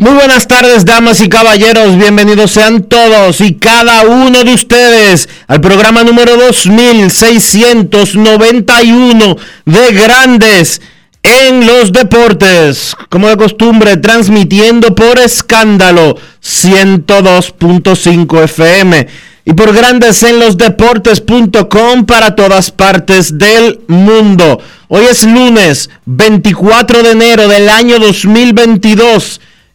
Muy buenas tardes, damas y caballeros. Bienvenidos sean todos y cada uno de ustedes al programa número 2691 de Grandes en los Deportes. Como de costumbre, transmitiendo por escándalo 102.5 FM y por Grandes en los Deportes.com para todas partes del mundo. Hoy es lunes 24 de enero del año 2022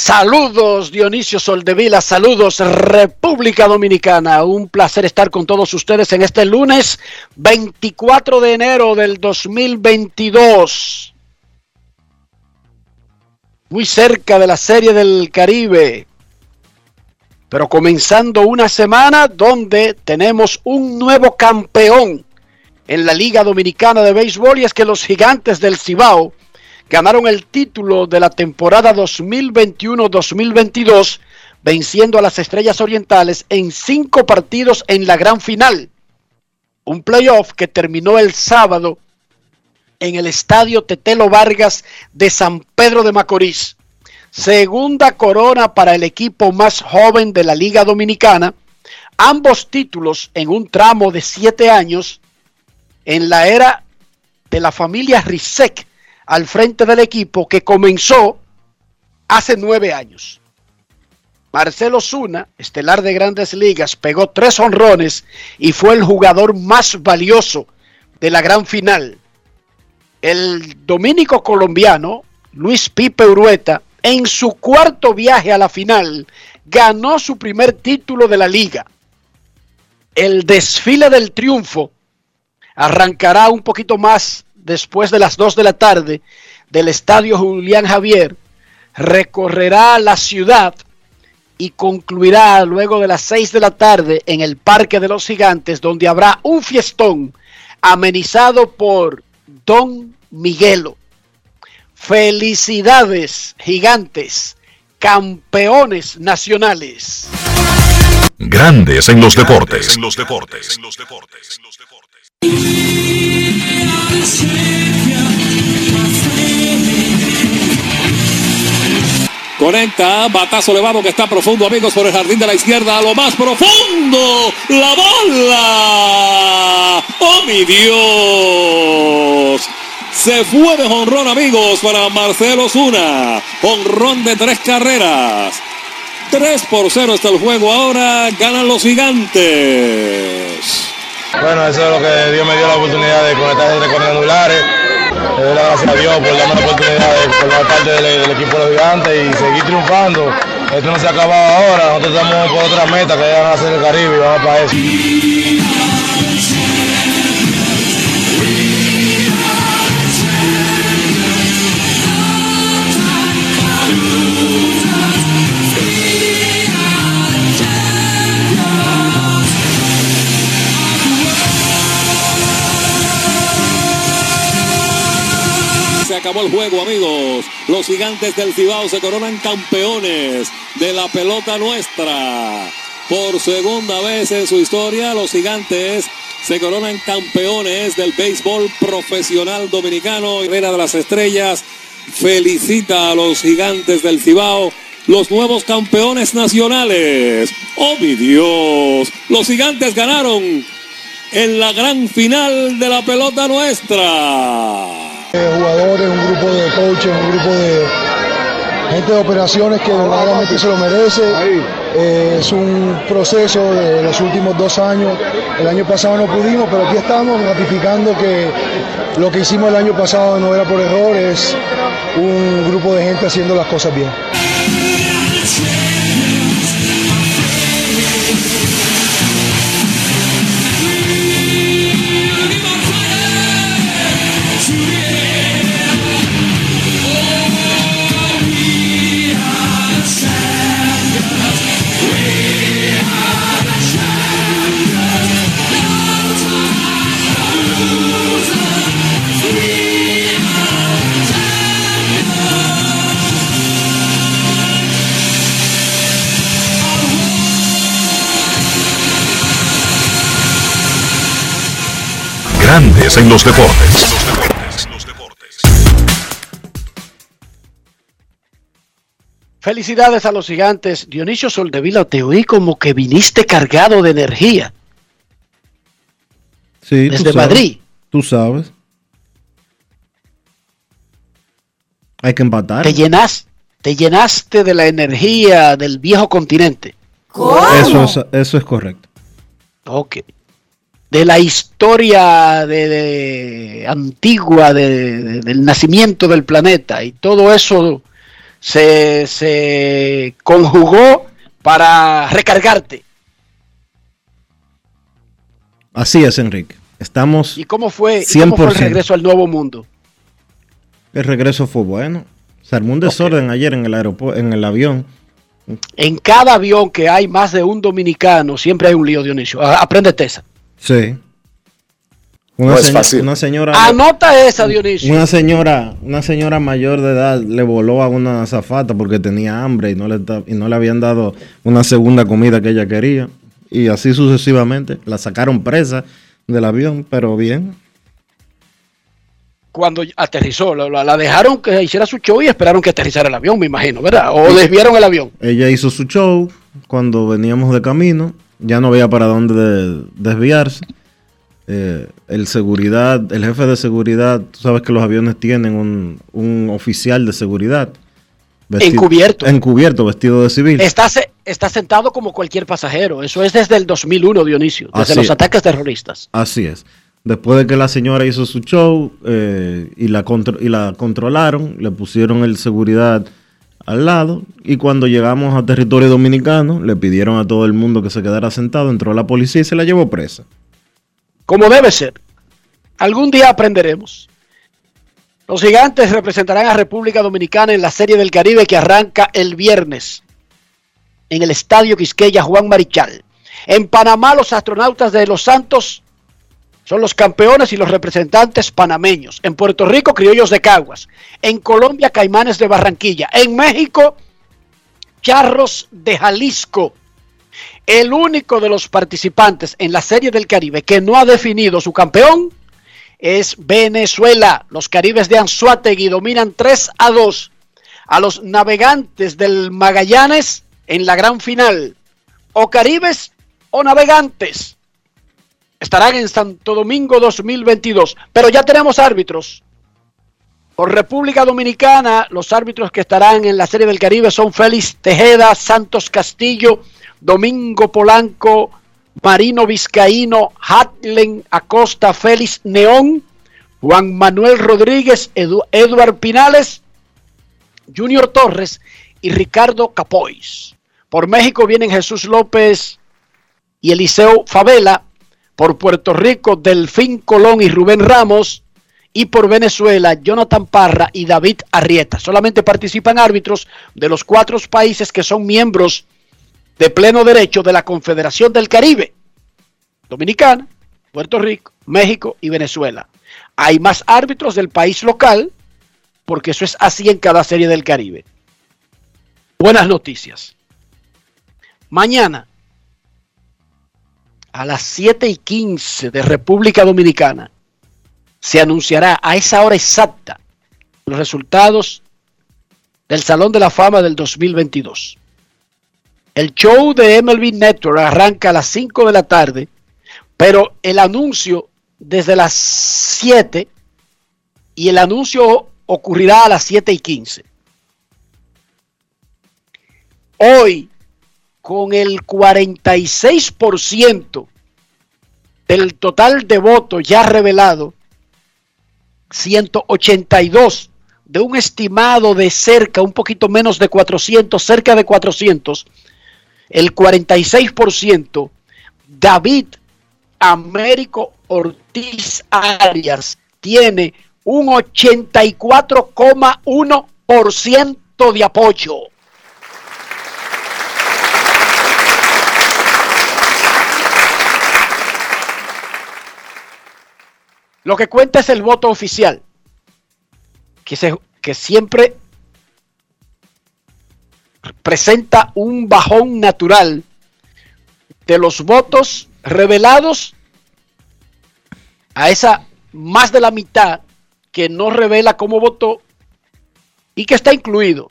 Saludos Dionisio Soldevila, saludos República Dominicana. Un placer estar con todos ustedes en este lunes 24 de enero del 2022. Muy cerca de la Serie del Caribe. Pero comenzando una semana donde tenemos un nuevo campeón en la Liga Dominicana de Béisbol y es que los gigantes del Cibao ganaron el título de la temporada 2021-2022, venciendo a las Estrellas Orientales en cinco partidos en la gran final. Un playoff que terminó el sábado en el estadio Tetelo Vargas de San Pedro de Macorís. Segunda corona para el equipo más joven de la Liga Dominicana. Ambos títulos en un tramo de siete años en la era de la familia Rizek al frente del equipo que comenzó hace nueve años. Marcelo Zuna, estelar de grandes ligas, pegó tres honrones y fue el jugador más valioso de la gran final. El dominico colombiano, Luis Pipe Urueta, en su cuarto viaje a la final, ganó su primer título de la liga. El desfile del triunfo arrancará un poquito más después de las 2 de la tarde del estadio Julián Javier, recorrerá la ciudad y concluirá luego de las 6 de la tarde en el Parque de los Gigantes, donde habrá un fiestón amenizado por Don Miguelo. Felicidades, gigantes, campeones nacionales. Grandes en los deportes. En los deportes. Conecta, batazo elevado que está profundo, amigos, por el jardín de la izquierda, a lo más profundo. La bola. Oh, mi Dios. Se fue de jonrón, amigos, para Marcelo Zuna. Jonrón de tres carreras. 3 por 0 está el juego ahora. Ganan los gigantes. Bueno, eso es lo que Dios me dio la oportunidad de conectar entre cuadrangulares. Le doy las gracias a Dios por darme la oportunidad de formar parte del, equipo de los gigantes y seguir triunfando esto no se ha acabado ahora, nosotros estamos por otra meta que ya van a hacer el Caribe y vamos para eso. Acabó el juego, amigos. Los gigantes del Cibao se coronan campeones de la pelota nuestra. Por segunda vez en su historia, los gigantes se coronan campeones del béisbol profesional dominicano. Herrera de las Estrellas felicita a los gigantes del Cibao, los nuevos campeones nacionales. ¡Oh, mi Dios! Los gigantes ganaron en la gran final de la pelota nuestra. Eh, jugadores, un grupo de coaches, un grupo de gente de operaciones que verdaderamente se lo merece. Eh, es un proceso de los últimos dos años. El año pasado no pudimos, pero aquí estamos ratificando que lo que hicimos el año pasado no era por error, es un grupo de gente haciendo las cosas bien. Grandes en los deportes. Felicidades a los gigantes. Dionisio Soldevila, te oí como que viniste cargado de energía Sí, tú desde sabes. Madrid. Tú sabes. Hay que empatar. Te, llenas, te llenaste de la energía del viejo continente. Eso es, eso es correcto. Ok. De la historia de, de- antigua de- de- del nacimiento del planeta y todo eso se, se conjugó para recargarte. Así es, Enrique. Estamos. ¿Y cómo fue, y cómo fue el 100%. regreso al nuevo mundo? El regreso fue bueno. Se armó un desorden ayer en el aeropuerto, en el avión. En cada avión que hay más de un dominicano, siempre hay un lío, Dionisio. Apréndete esa. Sí. Una, No es fácil. una señora. Anota esa, Dionisio. Una señora, una señora mayor de edad le voló a una azafata porque tenía hambre y no le y no le habían dado una segunda comida que ella quería y así sucesivamente. La sacaron presa del avión, pero bien. Cuando aterrizó, la, la- la dejaron que hiciera su show y esperaron que aterrizara el avión, me imagino, ¿verdad? O desviaron el avión. Ella hizo su show cuando veníamos de camino, ya no había para dónde de- desviarse. Eh, el seguridad, el jefe de seguridad, tú sabes que los aviones tienen un, un oficial de seguridad. Encubierto. Encubierto, vestido de civil. Está, está sentado como cualquier pasajero. Eso es desde el 2001, Dionisio, desde Así los es. ataques terroristas. Así es. Después de que la señora hizo su show eh, y, la contro- y la controlaron, le pusieron el seguridad al lado y cuando llegamos a territorio dominicano le pidieron a todo el mundo que se quedara sentado, entró la policía y se la llevó presa. Como debe ser. Algún día aprenderemos. Los gigantes representarán a República Dominicana en la Serie del Caribe que arranca el viernes en el Estadio Quisqueya Juan Marichal. En Panamá, los astronautas de Los Santos son los campeones y los representantes panameños. En Puerto Rico, criollos de Caguas. En Colombia, caimanes de Barranquilla. En México, charros de Jalisco. El único de los participantes en la Serie del Caribe que no ha definido su campeón es Venezuela. Los caribes de Anzuategui dominan 3 a 2 a los navegantes del Magallanes en la gran final. O caribes o navegantes. Estarán en Santo Domingo 2022. Pero ya tenemos árbitros. Por República Dominicana, los árbitros que estarán en la Serie del Caribe son Félix Tejeda, Santos Castillo, Domingo Polanco, Marino Vizcaíno, Hatlen Acosta, Félix Neón, Juan Manuel Rodríguez, Edu- Eduard Pinales, Junior Torres y Ricardo Capois. Por México vienen Jesús López y Eliseo Favela. Por Puerto Rico, Delfín Colón y Rubén Ramos. Y por Venezuela, Jonathan Parra y David Arrieta. Solamente participan árbitros de los cuatro países que son miembros de pleno derecho de la Confederación del Caribe. Dominicana, Puerto Rico, México y Venezuela. Hay más árbitros del país local, porque eso es así en cada serie del Caribe. Buenas noticias. Mañana, a las 7 y 15 de República Dominicana, se anunciará a esa hora exacta los resultados del Salón de la Fama del 2022. El show de MLB Network arranca a las 5 de la tarde, pero el anuncio desde las 7 y el anuncio ocurrirá a las 7 y 15. Hoy, con el 46% del total de votos ya revelado, 182 de un estimado de cerca, un poquito menos de 400, cerca de 400, el 46%, David Américo Ortiz Arias tiene un 84,1% de apoyo. Lo que cuenta es el voto oficial, que, se, que siempre presenta un bajón natural de los votos revelados a esa más de la mitad que no revela cómo votó y que está incluido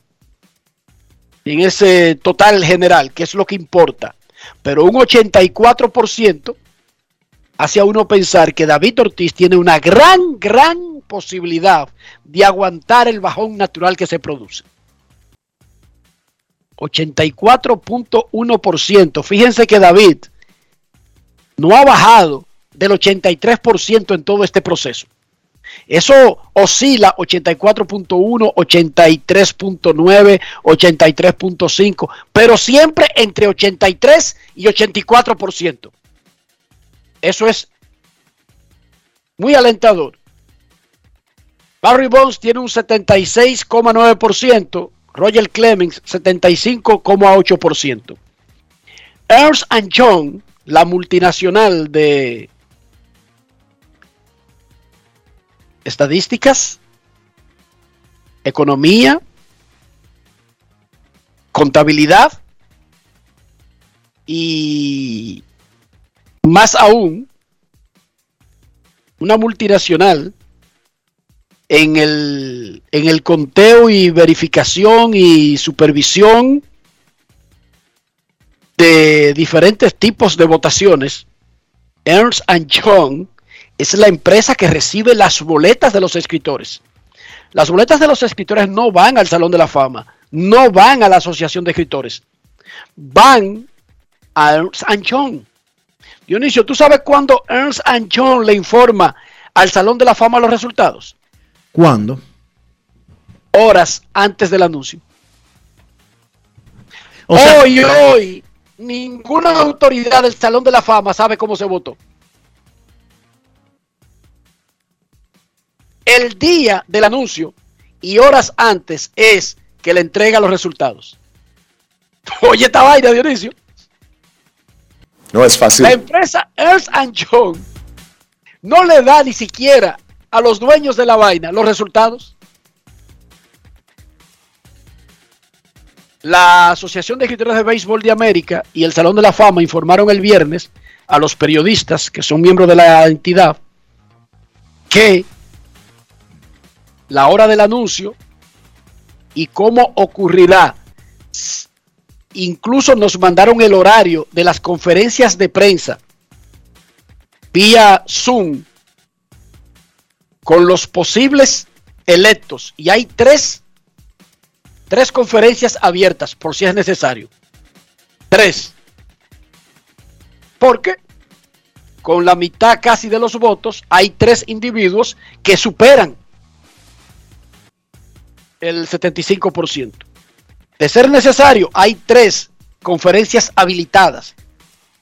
en ese total general, que es lo que importa. Pero un 84% hace a uno pensar que David Ortiz tiene una gran, gran posibilidad de aguantar el bajón natural que se produce. 84.1%. Fíjense que David no ha bajado del 83% en todo este proceso. Eso oscila 84.1, 83.9, 83.5, pero siempre entre 83 y 84%. Eso es muy alentador. Barry Bonds tiene un 76,9%, Roger Clemens 75,8%. Ernst Young, la multinacional de estadísticas, economía, contabilidad y más aún una multinacional en el, en el conteo y verificación y supervisión de diferentes tipos de votaciones, Ernst Young es la empresa que recibe las boletas de los escritores. Las boletas de los escritores no van al Salón de la Fama, no van a la Asociación de Escritores, van a Ernst Young. Dionisio, ¿tú sabes cuándo Ernst Young le informa al Salón de la Fama los resultados? ¿Cuándo? Horas antes del anuncio. hoy, hoy, ninguna autoridad del Salón de la Fama sabe cómo se votó. El día del anuncio y horas antes es que le entrega los resultados. Oye esta vaina, Dionisio. No es fácil. La empresa Ernst Young no le da ni siquiera a los dueños de la vaina los resultados. La Asociación de Escritores de Béisbol de América y el Salón de la Fama informaron el viernes a los periodistas que son miembros de la entidad que la hora del anuncio y cómo ocurrirá. Incluso nos mandaron el horario de las conferencias de prensa vía Zoom con los posibles electos. Y hay tres, tres conferencias abiertas por si es necesario. Tres. Porque con la mitad casi de los votos hay tres individuos que superan el 75%. De ser necesario, hay tres conferencias habilitadas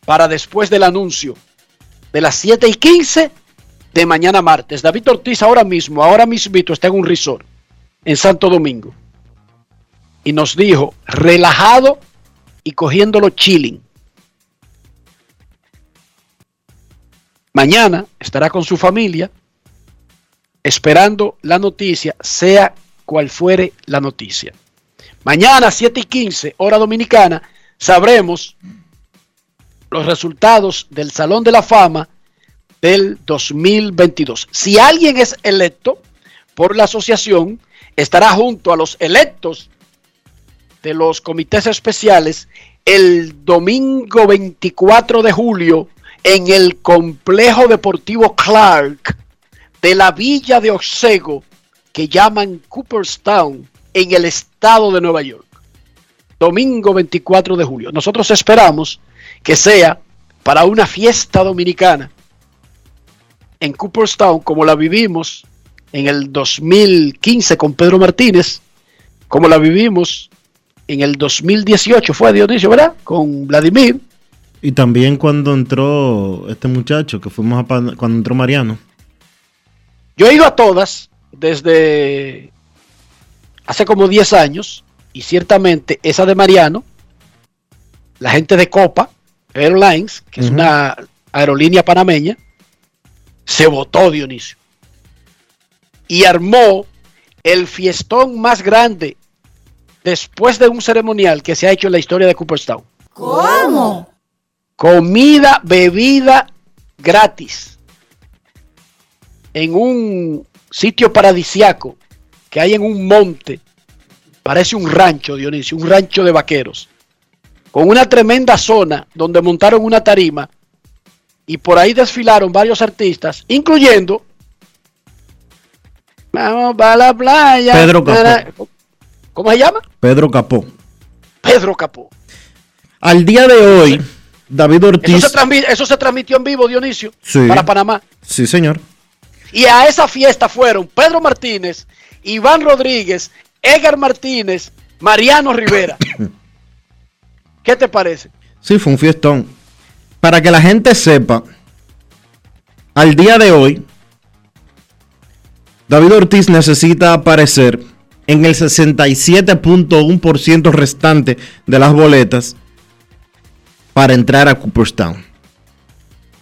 para después del anuncio de las 7 y 15 de mañana martes. David Ortiz ahora mismo, ahora mismo está en un resort en Santo Domingo. Y nos dijo, relajado y cogiéndolo chilling. Mañana estará con su familia esperando la noticia, sea cual fuere la noticia. Mañana, 7 y 15, hora dominicana, sabremos los resultados del Salón de la Fama del 2022. Si alguien es electo por la asociación, estará junto a los electos de los comités especiales el domingo 24 de julio en el complejo deportivo Clark de la villa de Otsego que llaman Cooperstown en el estado de Nueva York. Domingo 24 de julio. Nosotros esperamos que sea para una fiesta dominicana en Cooperstown como la vivimos en el 2015 con Pedro Martínez, como la vivimos en el 2018, fue Dionisio, ¿verdad? Con Vladimir. Y también cuando entró este muchacho, que fuimos a cuando entró Mariano. Yo he ido a todas desde hace como 10 años y ciertamente esa de Mariano, la gente de Copa Airlines, que es una aerolínea panameña, se votó Dionisio y armó el fiestón más grande después de un ceremonial que se ha hecho en la historia de Cooperstown. ¿Cómo? Comida, bebida gratis en un sitio paradisiaco que hay en un monte. Parece un rancho, Dionisio, un rancho de vaqueros. Con una tremenda zona donde montaron una tarima y por ahí desfilaron varios artistas, incluyendo Vamos para la playa. Pedro Capó. ¿Cómo se llama? Pedro Capó. Pedro Capó. Al día de hoy, David Ortiz. Eso se, transmitió en vivo, Dionisio, para Panamá. Sí, señor. Y a esa fiesta fueron Pedro Martínez, Iván Rodríguez, Edgar Martínez, Mariano Rivera. ¿Qué te parece? Sí, fue un fiestón. Para que la gente sepa, al día de hoy, David Ortiz necesita aparecer en el 67.1% restante de las boletas para entrar a Cooperstown.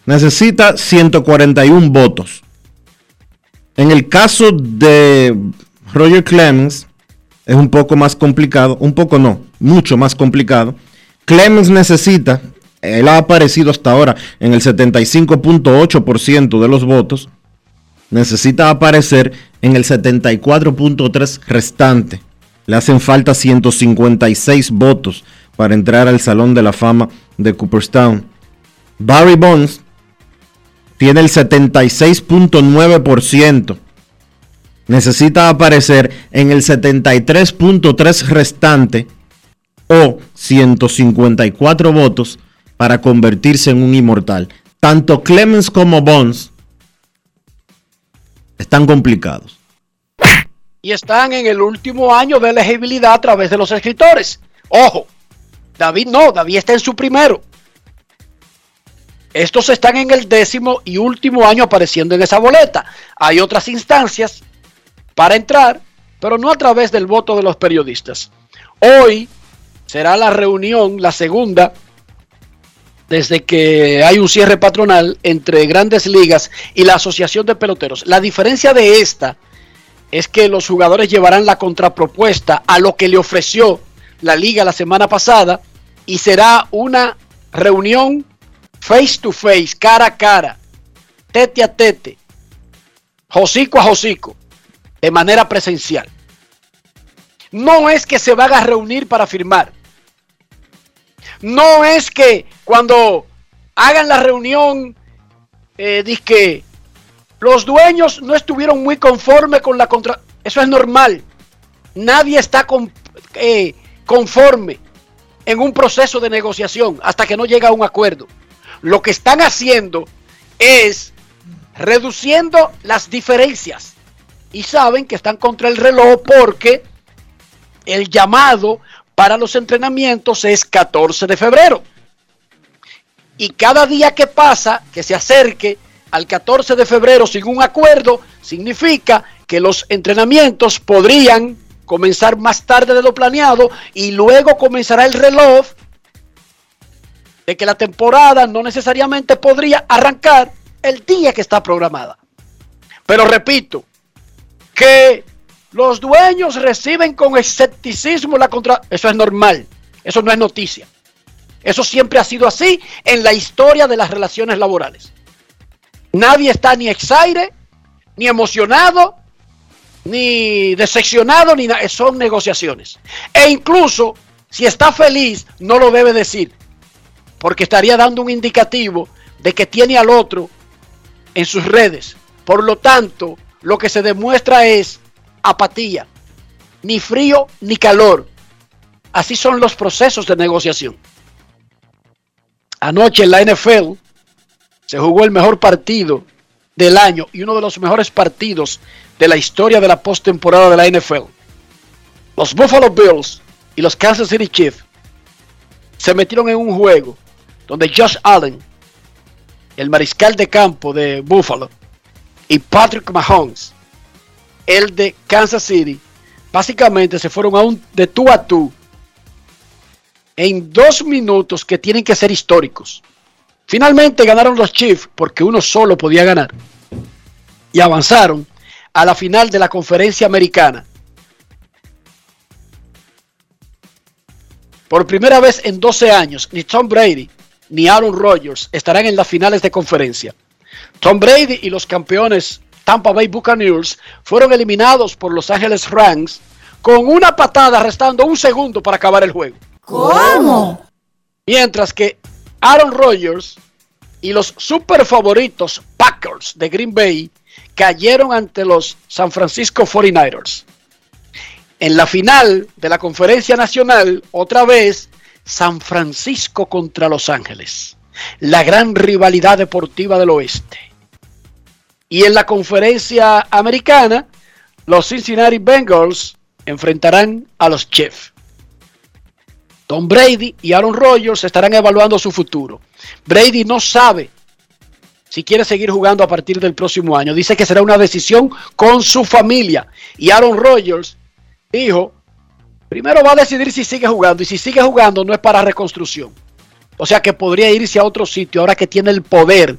Necesita 141 votos. En el caso de Roger Clemens es un poco más complicado, un poco no, mucho más complicado. Clemens necesita, él ha aparecido hasta ahora en el 75.8% de los votos necesita aparecer en el 74.3 restante. Le hacen falta 156 votos para entrar al Salón de la Fama de Cooperstown. Barry Bonds tiene el 76.9%. Necesita aparecer en el 73.3 restante o 154 votos para convertirse en un inmortal. Tanto Clemens como Bonds están complicados. Y están en el último año de elegibilidad a través de los escritores. Ojo, David no, David está en su primero. Estos están en el décimo y último año apareciendo en esa boleta. Hay otras instancias para entrar, pero no a través del voto de los periodistas. Hoy será la reunión, la segunda, desde que hay un cierre patronal entre grandes ligas y la Asociación de Peloteros. La diferencia de esta es que los jugadores llevarán la contrapropuesta a lo que le ofreció la liga la semana pasada y será una reunión face to face, cara a cara, tete a tete, josico a josico, de manera presencial. No es que se van a reunir para firmar no es que cuando hagan la reunión, eh, que los dueños no estuvieron muy conformes con la contra... Eso es normal. Nadie está eh, conforme en un proceso de negociación hasta que no llega a un acuerdo. Lo que están haciendo es reduciendo las diferencias. Y saben que están contra el reloj porque el llamado para los entrenamientos es 14 de febrero. Y cada día que pasa, que se acerque al 14 de febrero sin un acuerdo, significa que los entrenamientos podrían comenzar más tarde de lo planeado y luego comenzará el reloj de que la temporada no necesariamente podría arrancar el día que está programada. Pero repito, que los dueños reciben con escepticismo la contra... Eso es normal, eso no es noticia. Eso siempre ha sido así en la historia de las relaciones laborales. Nadie está ni exaire, ni emocionado, ni decepcionado, ni nada. Son negociaciones. E incluso, si está feliz, no lo debe decir. Porque estaría dando un indicativo de que tiene al otro en sus redes. Por lo tanto, lo que se demuestra es apatía. Ni frío ni calor. Así son los procesos de negociación. Anoche en la NFL se jugó el mejor partido del año y uno de los mejores partidos de la historia de la postemporada de la NFL. Los Buffalo Bills y los Kansas City Chiefs se metieron en un juego donde Josh Allen, el mariscal de campo de Buffalo, y Patrick Mahomes, el de Kansas City, básicamente se fueron a un de tú a tú en dos minutos que tienen que ser históricos. Finalmente ganaron los Chiefs porque uno solo podía ganar y avanzaron a la final de la conferencia americana. Por primera vez en 12 años, ni Tom Brady ni Aaron Rodgers estarán en las finales de conferencia. Tom Brady y los campeones Tampa Bay Buccaneers fueron eliminados por Los Ángeles Rams con una patada restando un segundo para acabar el juego. ¿Cómo? Mientras que Aaron Rodgers y los super favoritos Packers de Green Bay cayeron ante los San Francisco 49ers. En la final de la conferencia nacional, otra vez, San Francisco contra Los Ángeles. La gran rivalidad deportiva del oeste. Y en la conferencia americana, los Cincinnati Bengals enfrentarán a los Chiefs. Tom Brady y Aaron Rodgers estarán evaluando su futuro. Brady no sabe si quiere seguir jugando a partir del próximo año. Dice que será una decisión con su familia. Y Aaron Rodgers dijo, primero va a decidir si sigue jugando. Y si sigue jugando no es para reconstrucción. O sea que podría irse a otro sitio ahora que tiene el poder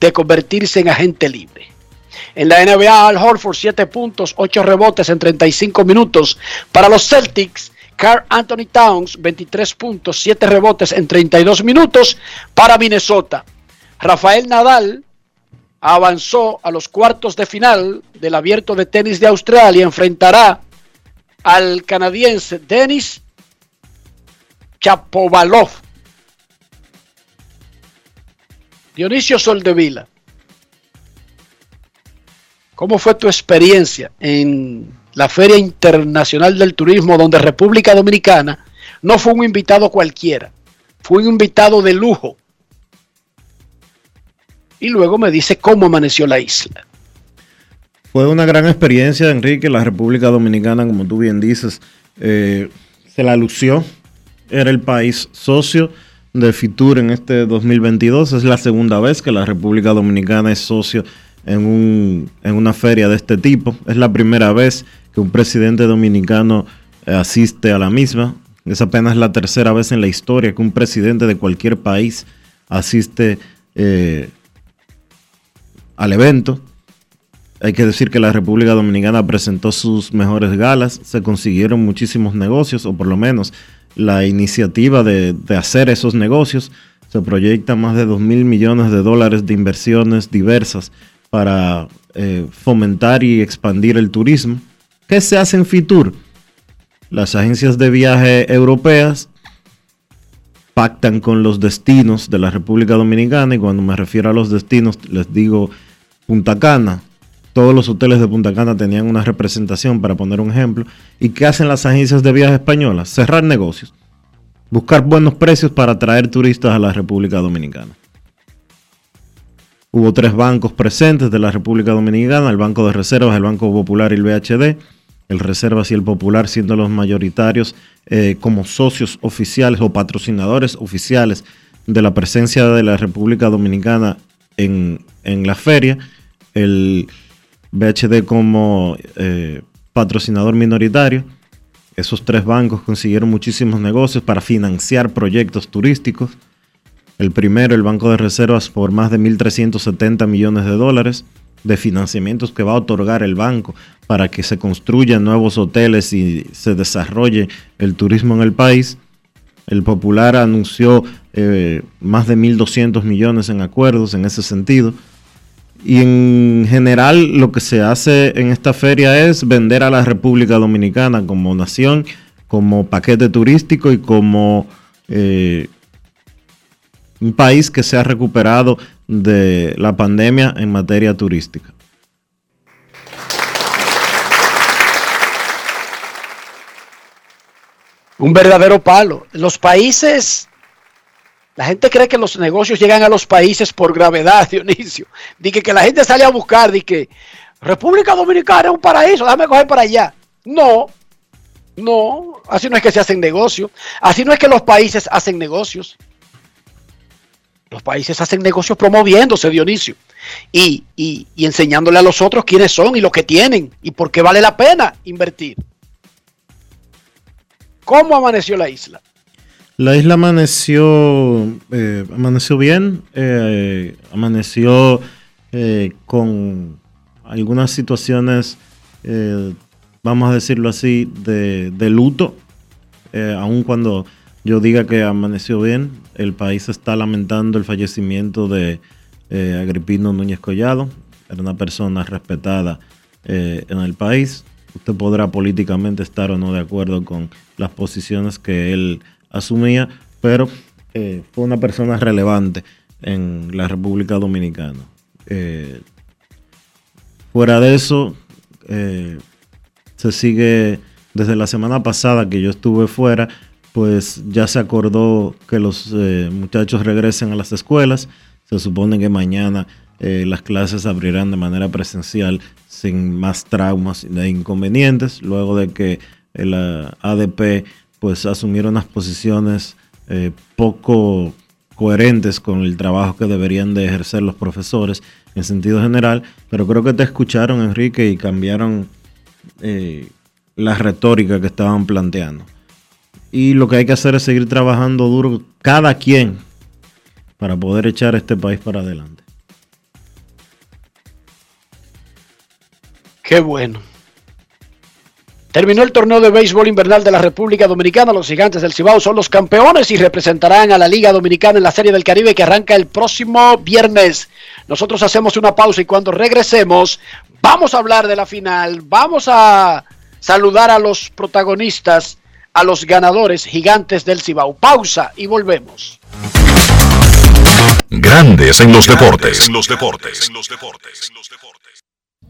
de convertirse en agente libre. En la NBA, Al Horford, 7 puntos, 8 rebotes en 35 minutos. Para los Celtics, Carl Anthony Towns, 23 puntos, 7 rebotes en 32 minutos para Minnesota. Rafael Nadal avanzó a los cuartos de final del abierto de tenis de Australia. Enfrentará al canadiense Denis Chapovalov. Dionisio Soldevila, ¿cómo fue tu experiencia en la Feria Internacional del Turismo, donde República Dominicana no fue un invitado cualquiera, fue un invitado de lujo. Y luego me dice cómo amaneció la isla. Fue una gran experiencia, Enrique. La República Dominicana, como tú bien dices, eh, se la lució. Era el país socio de Fitur en este 2022. Es la segunda vez que la República Dominicana es socio en, un, en una feria de este tipo. Es la primera vez que un presidente dominicano eh, asiste a la misma. Es apenas la tercera vez en la historia que un presidente de cualquier país asiste eh, al evento. Hay que decir que la República Dominicana presentó sus mejores galas, se consiguieron muchísimos negocios, o por lo menos la iniciativa de, hacer esos negocios. Se proyecta más de 2 mil millones de dólares de inversiones diversas para eh, fomentar y expandir el turismo. ¿Qué se hace en Fitur? Las agencias de viaje europeas pactan con los destinos de la República Dominicana y cuando me refiero a los destinos les digo Punta Cana. Todos los hoteles de Punta Cana tenían una representación, para poner un ejemplo. ¿Y qué hacen las agencias de viaje españolas? Cerrar negocios. Buscar buenos precios para atraer turistas a la República Dominicana. Hubo tres bancos presentes de la República Dominicana, el Banco de Reservas, el Banco Popular y el BHD el Reservas y el Popular siendo los mayoritarios eh, como socios oficiales o patrocinadores oficiales de la presencia de la República Dominicana en, la feria, el BHD como eh, patrocinador minoritario. Esos tres bancos consiguieron muchísimos negocios para financiar proyectos turísticos. El primero, el Banco de Reservas, por más de 1.370 millones de dólares de financiamientos que va a otorgar el banco para que se construyan nuevos hoteles y se desarrolle el turismo en el país. El Popular anunció eh, más de 1.200 millones en acuerdos en ese sentido. Y en general lo que se hace en esta feria es vender a la República Dominicana como nación, como paquete turístico y como eh, un país que se ha recuperado de la pandemia en materia turística. Un verdadero palo. Los países, la gente cree que los negocios llegan a los países por gravedad, Dionisio. Dice que la gente sale a buscar, dice que República Dominicana es un paraíso, déjame coger para allá. No, no, así no es que se hacen negocios, así no es que los países hacen negocios. Los países hacen negocios promoviéndose, Dionisio, y, y, enseñándole a los otros quiénes son y lo que tienen y por qué vale la pena invertir. ¿Cómo amaneció la isla? La isla amaneció, eh, amaneció bien, eh, amaneció eh, con algunas situaciones, vamos a decirlo así, de, de luto, aun cuando yo diga que amaneció bien. El país está lamentando el fallecimiento de Agripino Núñez Collado. Era una persona respetada en el país. Usted podrá políticamente estar o no de acuerdo con las posiciones que él asumía, pero eh, fue una persona relevante en la República Dominicana. fuera de eso, se sigue desde la semana pasada que yo estuve fuera pues ya se acordó que los eh, muchachos regresen a las escuelas. Se supone que mañana eh, las clases abrirán de manera presencial sin más traumas e inconvenientes, luego de que el ADP pues asumieron unas posiciones eh, poco coherentes con el trabajo que deberían de ejercer los profesores en sentido general, pero creo que te escucharon Enrique y cambiaron la retórica que estaban planteando. Y lo que hay que hacer es seguir trabajando duro cada quien para poder echar este país para adelante. Qué bueno. Terminó el torneo de béisbol invernal de la República Dominicana. Los gigantes del Cibao son los campeones y representarán a la Liga Dominicana en la Serie del Caribe que arranca el próximo viernes. Nosotros hacemos una pausa y cuando regresemos vamos a hablar de la final. Vamos a saludar a los protagonistas a los ganadores gigantes del Cibao. Pausa y volvemos. Grandes en los deportes. En los deportes.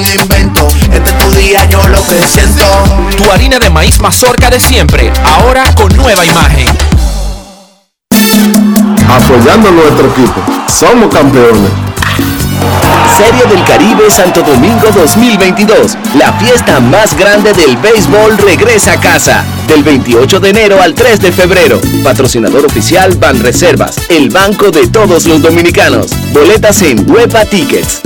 algún invento. Este es tu día, yo lo que siento. Tu harina de maíz mazorca de siempre, ahora con nueva imagen. Apoyando nuestro equipo, somos campeones. Serie del Caribe Santo Domingo 2022. La fiesta más grande del béisbol regresa a casa. Del 28 de enero al 3 de febrero. Patrocinador oficial Banreservas, el banco de todos los dominicanos. Boletas en Huepa Tickets.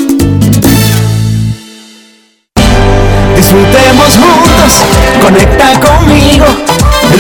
Disfrutemos juntos, conecta conmigo.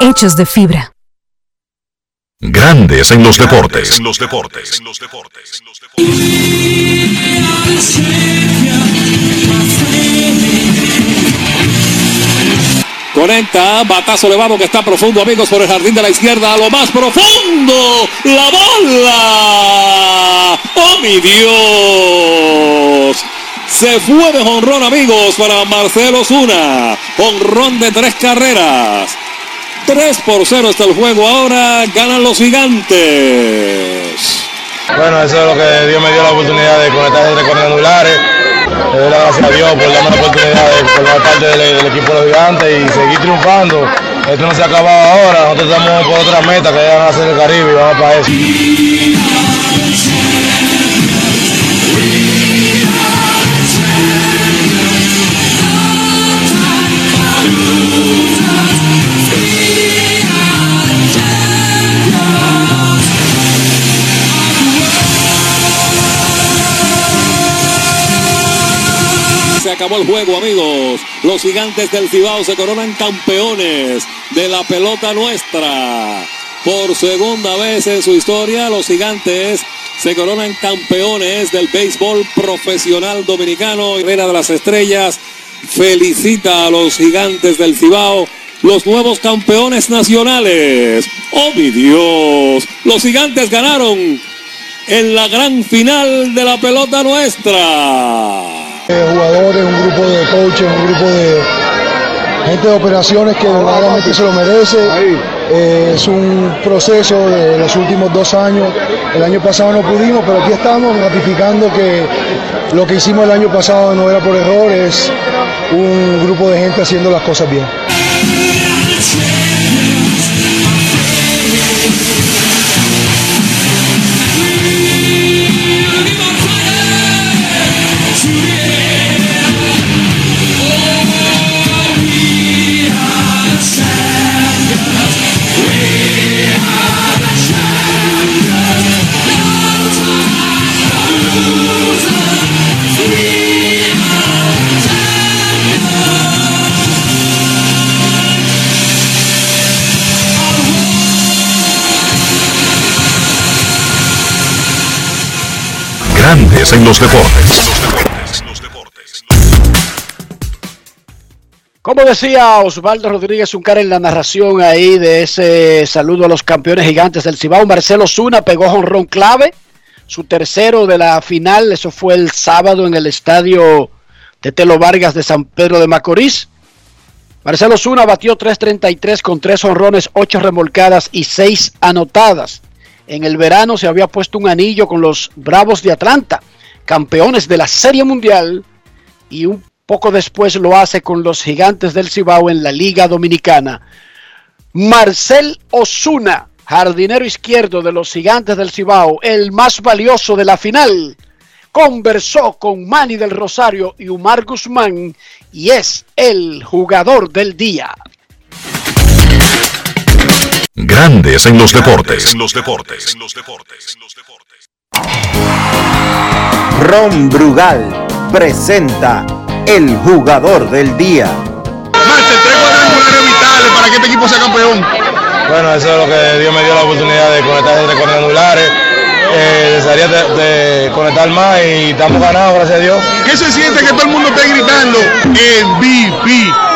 hechos de fibra. Grandes en los deportes. los deportes. los deportes. Conecta, batazo elevado que está profundo, amigos, por el jardín de la izquierda, a lo más profundo. La bola. ¡Oh, mi Dios! Se fue de jonrón, amigos, para Marcelo Zuna. Jonrón de tres carreras. 3 por 0 está el juego ahora. Ganan los gigantes. Bueno, eso es lo que Dios me dio la oportunidad de conectar entre cuadrangulares. Le doy las gracias a Dios por darme la oportunidad de formar parte del, del equipo de los gigantes y seguir triunfando. Esto no se ha acabado ahora, nosotros estamos por otra meta que van a ser el Caribe y vamos para eso. Acabó el juego, amigos. Los gigantes del Cibao se coronan campeones de la pelota nuestra. Por segunda vez en su historia, los gigantes se coronan campeones del béisbol profesional dominicano. Reina de las Estrellas felicita a los gigantes del Cibao, los nuevos campeones nacionales. ¡Oh, mi Dios! Los gigantes ganaron en la gran final de la pelota nuestra. Jugadores, un grupo de coaches, un grupo de gente de operaciones que verdaderamente se lo merece. Eh, es un proceso de los últimos dos años. El año pasado no pudimos, pero aquí estamos ratificando que lo que hicimos el año pasado no era por error, es un grupo de gente haciendo las cosas bien. En los deportes. Como decía Osvaldo Rodríguez Uncar en la narración ahí de ese saludo a los campeones gigantes del Cibao, Marcelo Zuna pegó jonrón clave, su tercero de la final, eso fue el sábado en el estadio Tetelo Vargas de San Pedro de Macorís. Marcelo Zuna batió 3.33 con tres honrones, 8 remolcadas y 6 anotadas. En el verano se había puesto un anillo con los Bravos de Atlanta, campeones de la Serie Mundial, y un poco después lo hace con los Gigantes del Cibao en la Liga Dominicana. Marcel Osuna, jardinero izquierdo de los Gigantes del Cibao, el más valioso de la final, conversó con Manny del Rosario y Umar Guzmán y es el jugador del día. Grandes en los deportes. los deportes. Ron Brugal presenta el jugador del día. Marcel, tres cuadrangulares vitales para que este equipo sea campeón. Bueno, eso es lo que Dios me dio la oportunidad de conectar entre cuadrangulares. Eh, desearía de, de conectar más y estamos ganados, gracias a Dios. ¿Qué se siente que todo el mundo esté gritando MVP?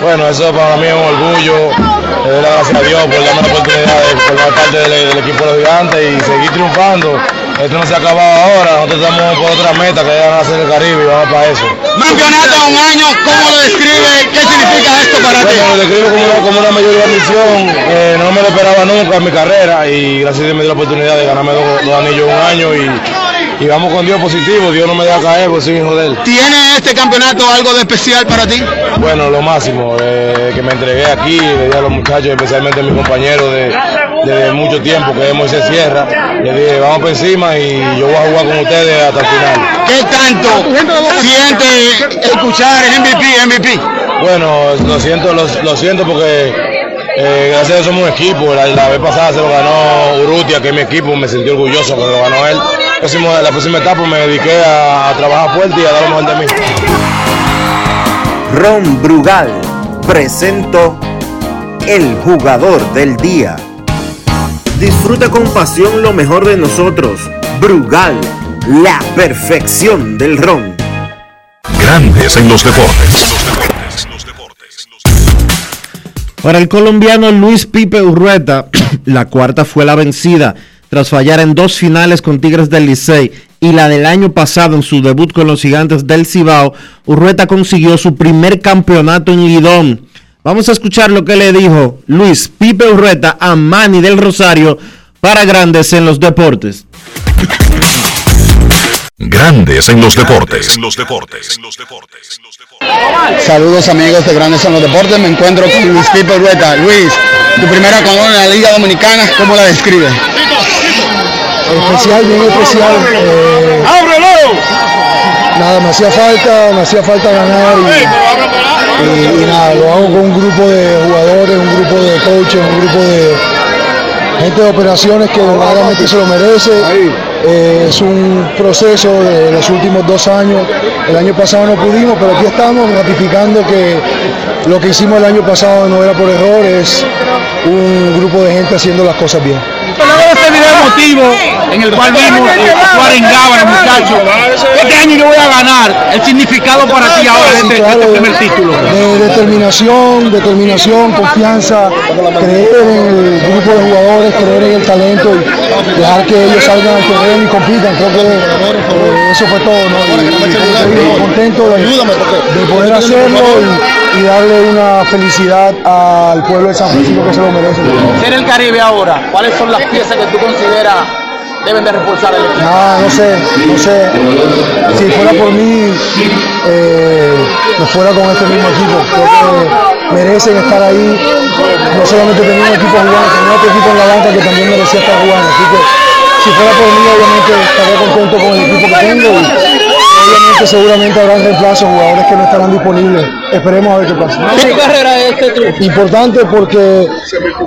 Bueno, eso para mí es un orgullo. Le doy las gracias a Dios por darme la oportunidad de formar parte del, del equipo de los gigantes y seguir triunfando. Esto no se ha acabado ahora, nosotros estamos por otra meta que ya van a ser el Caribe y vamos para eso. Campeonato a un año, ¿cómo lo describe? ¿Qué significa esto para ti? Bueno, lo describo como una, como una mayor ambición, eh, no me lo esperaba nunca en mi carrera y gracias a Dios me dio la oportunidad de ganarme dos, dos anillos un año y y vamos con Dios positivo, Dios no me deja caer, pues soy hijo de él. ¿Tiene este campeonato algo de especial para ti? Bueno, lo máximo, eh, que me entregué aquí, le di a los muchachos, especialmente a mis compañeros de, mucho tiempo, que hemos se cierra, le dije, vamos por encima y yo voy a jugar con ustedes hasta el final. ¿Qué tanto siente escuchar el MVP, MVP? Bueno, lo siento, lo, lo siento porque eh, gracias a Dios somos un equipo. La, la vez pasada se lo ganó Urrutia, que es mi equipo, me sentí orgulloso que lo ganó él. Próximo, la próxima etapa me dediqué a, a trabajar fuerte y a dar lo mejor de mí. Ron Brugal presento el jugador del día. Disfruta con pasión lo mejor de nosotros. Brugal, la perfección del ron. Grandes en los deportes. Para el colombiano Luis Pipe Urrueta, la cuarta fue la vencida tras fallar en dos finales con Tigres del Licey y la del año pasado en su debut con los Gigantes del Cibao. Urrueta consiguió su primer campeonato en Lidón. Vamos a escuchar lo que le dijo Luis Pipe Urrueta a Manny del Rosario para Grandes en los Deportes. Grandes en los deportes. En los deportes. Saludos amigos de Grandes en los Deportes, me encuentro con Luis Pipe Rueta. Luis, tu primera corona en la Liga Dominicana, ¿cómo la describe? Especial, bien especial. eh, nada, me hacía falta, me hacía falta ganar y, y- y nada, lo hago con un grupo de jugadores, un grupo de coaches, un grupo de gente de operaciones que verdaderamente se lo merece. Eh, es un proceso de los últimos dos años. El año pasado no pudimos, pero aquí estamos ratificando que lo que hicimos el año pasado no era por error, es un grupo de gente haciendo las cosas bien. Luego este video emotivo en el cual vimos eh, actuar en Gábara, muchachos, este año yo voy a ganar. El significado para ti ahora de este, de este primer título. De determinación, determinación, confianza, creer en el grupo de jugadores, creer en el talento y dejar que ellos salgan al terreno y compitan. Creo que eh, eso fue todo, ¿no? Y, y digo, contento de, de poder hacerlo y, y darle una felicidad al pueblo de San Francisco que se lo merece. Ser el Caribe ahora, ¿cuáles son las piezas que tú consideras deben de reforzar el equipo? Nada, no sé, no sé. Si fuera por mí, eh, me fuera con este mismo equipo. Creo que merecen estar ahí. No solamente tenía un equipo jugando, tenía otro equipo en la banca que también merecía estar jugando. Así que si fuera por mí, obviamente estaría contento con el equipo que tengo. Y, obviamente seguramente habrán reemplazos, jugadores que no estarán disponibles. Esperemos a ver qué pasa. ¿Qué carrera es este tú? Importante porque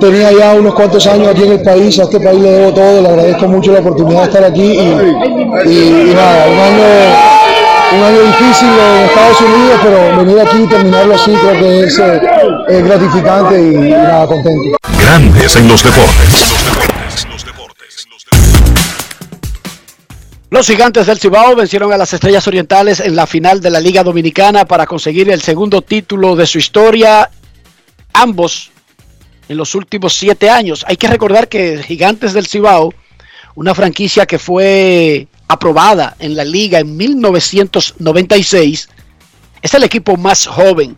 tenía ya unos cuantos años aquí en el país, a este país le debo todo, le agradezco mucho la oportunidad de estar aquí y, y- y nada, un año, un año difícil en Estados Unidos, pero venir aquí y terminarlo así creo que es, eh, es gratificante y, y nada, contento. Grandes en los deportes. Los gigantes del Cibao vencieron a las Estrellas Orientales en la final de la Liga Dominicana para conseguir el segundo título de su historia, ambos en los últimos siete años. Hay que recordar que Gigantes del Cibao, una franquicia que fue aprobada en la liga en 1996, es el equipo más joven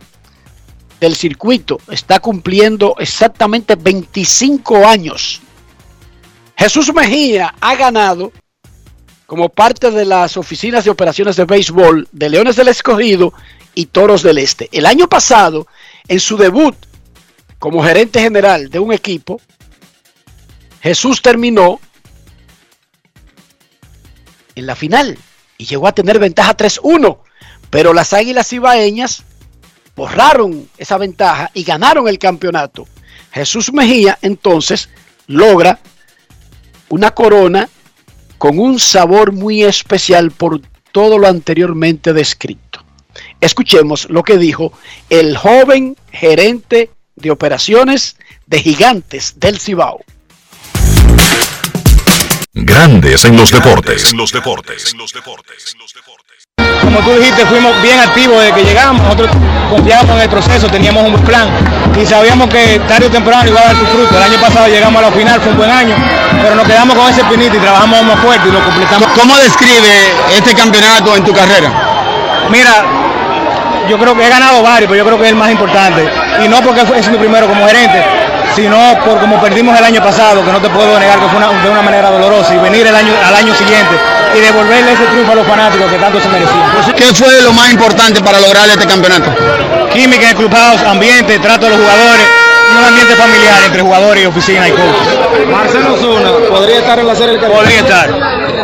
del circuito. Está cumpliendo exactamente 25 años. Jesús Mejía ha ganado como parte de las oficinas de operaciones de béisbol de Leones del Escogido y Toros del Este. El año pasado, en su debut como gerente general de un equipo, Jesús terminó en la final y llegó a tener ventaja 3-1, pero las Águilas Ibaeñas borraron esa ventaja y ganaron el campeonato. Jesús Mejía entonces logra una corona con un sabor muy especial por todo lo anteriormente descrito. Escuchemos lo que dijo el joven gerente de operaciones de Gigantes del Cibao. Grandes en los deportes. En los deportes. Como tú dijiste, fuimos bien activos desde que llegamos. Nosotros confiábamos en el proceso, teníamos un plan y sabíamos que tarde o temprano iba a dar su fruto. El año pasado llegamos a la final, fue un buen año, pero nos quedamos con ese pinito y trabajamos más fuerte y lo completamos. ¿Cómo describe este campeonato en tu carrera? Mira, yo creo que he ganado varios, pero yo creo que es el más importante. Y no porque es mi primero como gerente, sino por como perdimos el año pasado, que no te puedo negar que fue una- de una manera dolorosa, y venir el año, al año siguiente y devolverle ese triunfo a los fanáticos que tanto se merecían. ¿Qué fue lo más importante para lograr este campeonato? Química en el clubhouse, ambiente, trato de los jugadores, y un ambiente familiar entre jugadores y oficina y coach. Marcelo Zuna, ¿podría estar en la Serie del Caribe? Podría estar.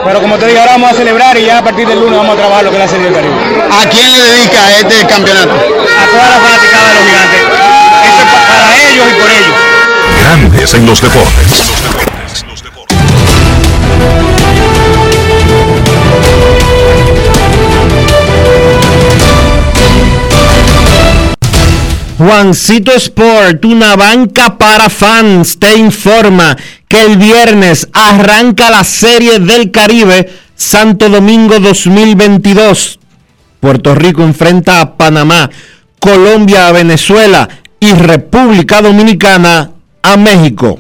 Pero como te dije, ahora vamos a celebrar y ya a partir del lunes vamos a trabajar lo que es la Serie del Caribe. ¿A quién le dedica este campeonato? A toda la fanaticada de los gigantes. Esto es pa- para ellos y por ellos. Grandes en los deportes. Juancito Sport, una banca para fans, te informa que el viernes arranca la Serie del Caribe Santo Domingo 2022. Puerto Rico enfrenta a Panamá, Colombia a Venezuela y República Dominicana a México.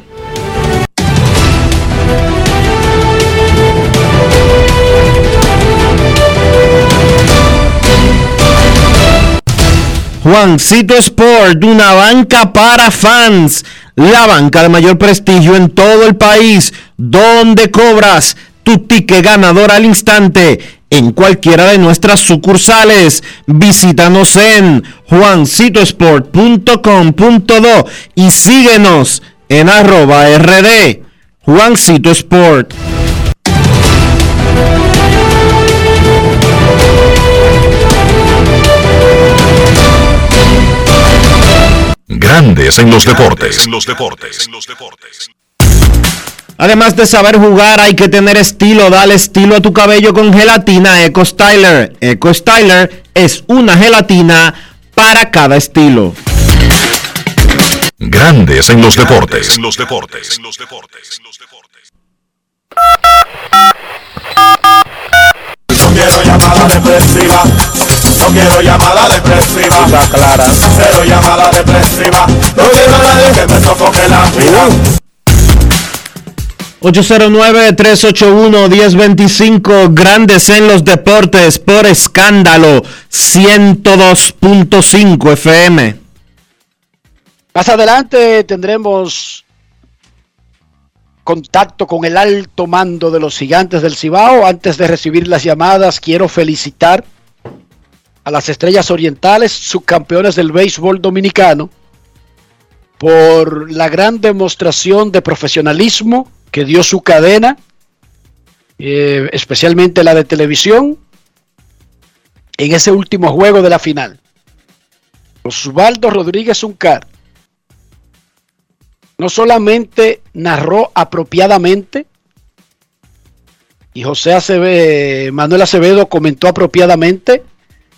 Juancito Sport, una banca para fans, la banca de mayor prestigio en todo el país, donde cobras tu ticket ganador al instante en cualquiera de nuestras sucursales. Visítanos en juancitosport.com.do y síguenos en arroba rd Juancito Sport. Grandes en los deportes. En los deportes. Además de saber jugar, hay que tener estilo. Dale estilo a tu cabello con gelatina Eco Styler. Eco Styler es una gelatina para cada estilo. Grandes en los deportes. En los deportes. No quiero llamada depresiva. No quiero llamada depresiva. clara. Cero llamada depresiva. No quiero a nadie que me sofoque la vida. 809-381-1025, Grandes en los Deportes, por escándalo, 102.5 FM. Más adelante tendremos contacto con el alto mando de los gigantes del Cibao. Antes de recibir las llamadas, quiero felicitar a las Estrellas Orientales, subcampeones del béisbol dominicano, por la gran demostración de profesionalismo que dio su cadena, eh, especialmente la de televisión, en ese último juego de la final. Osvaldo Rodríguez Uncar no solamente narró apropiadamente, y José Aceve- Manuel Acevedo comentó apropiadamente,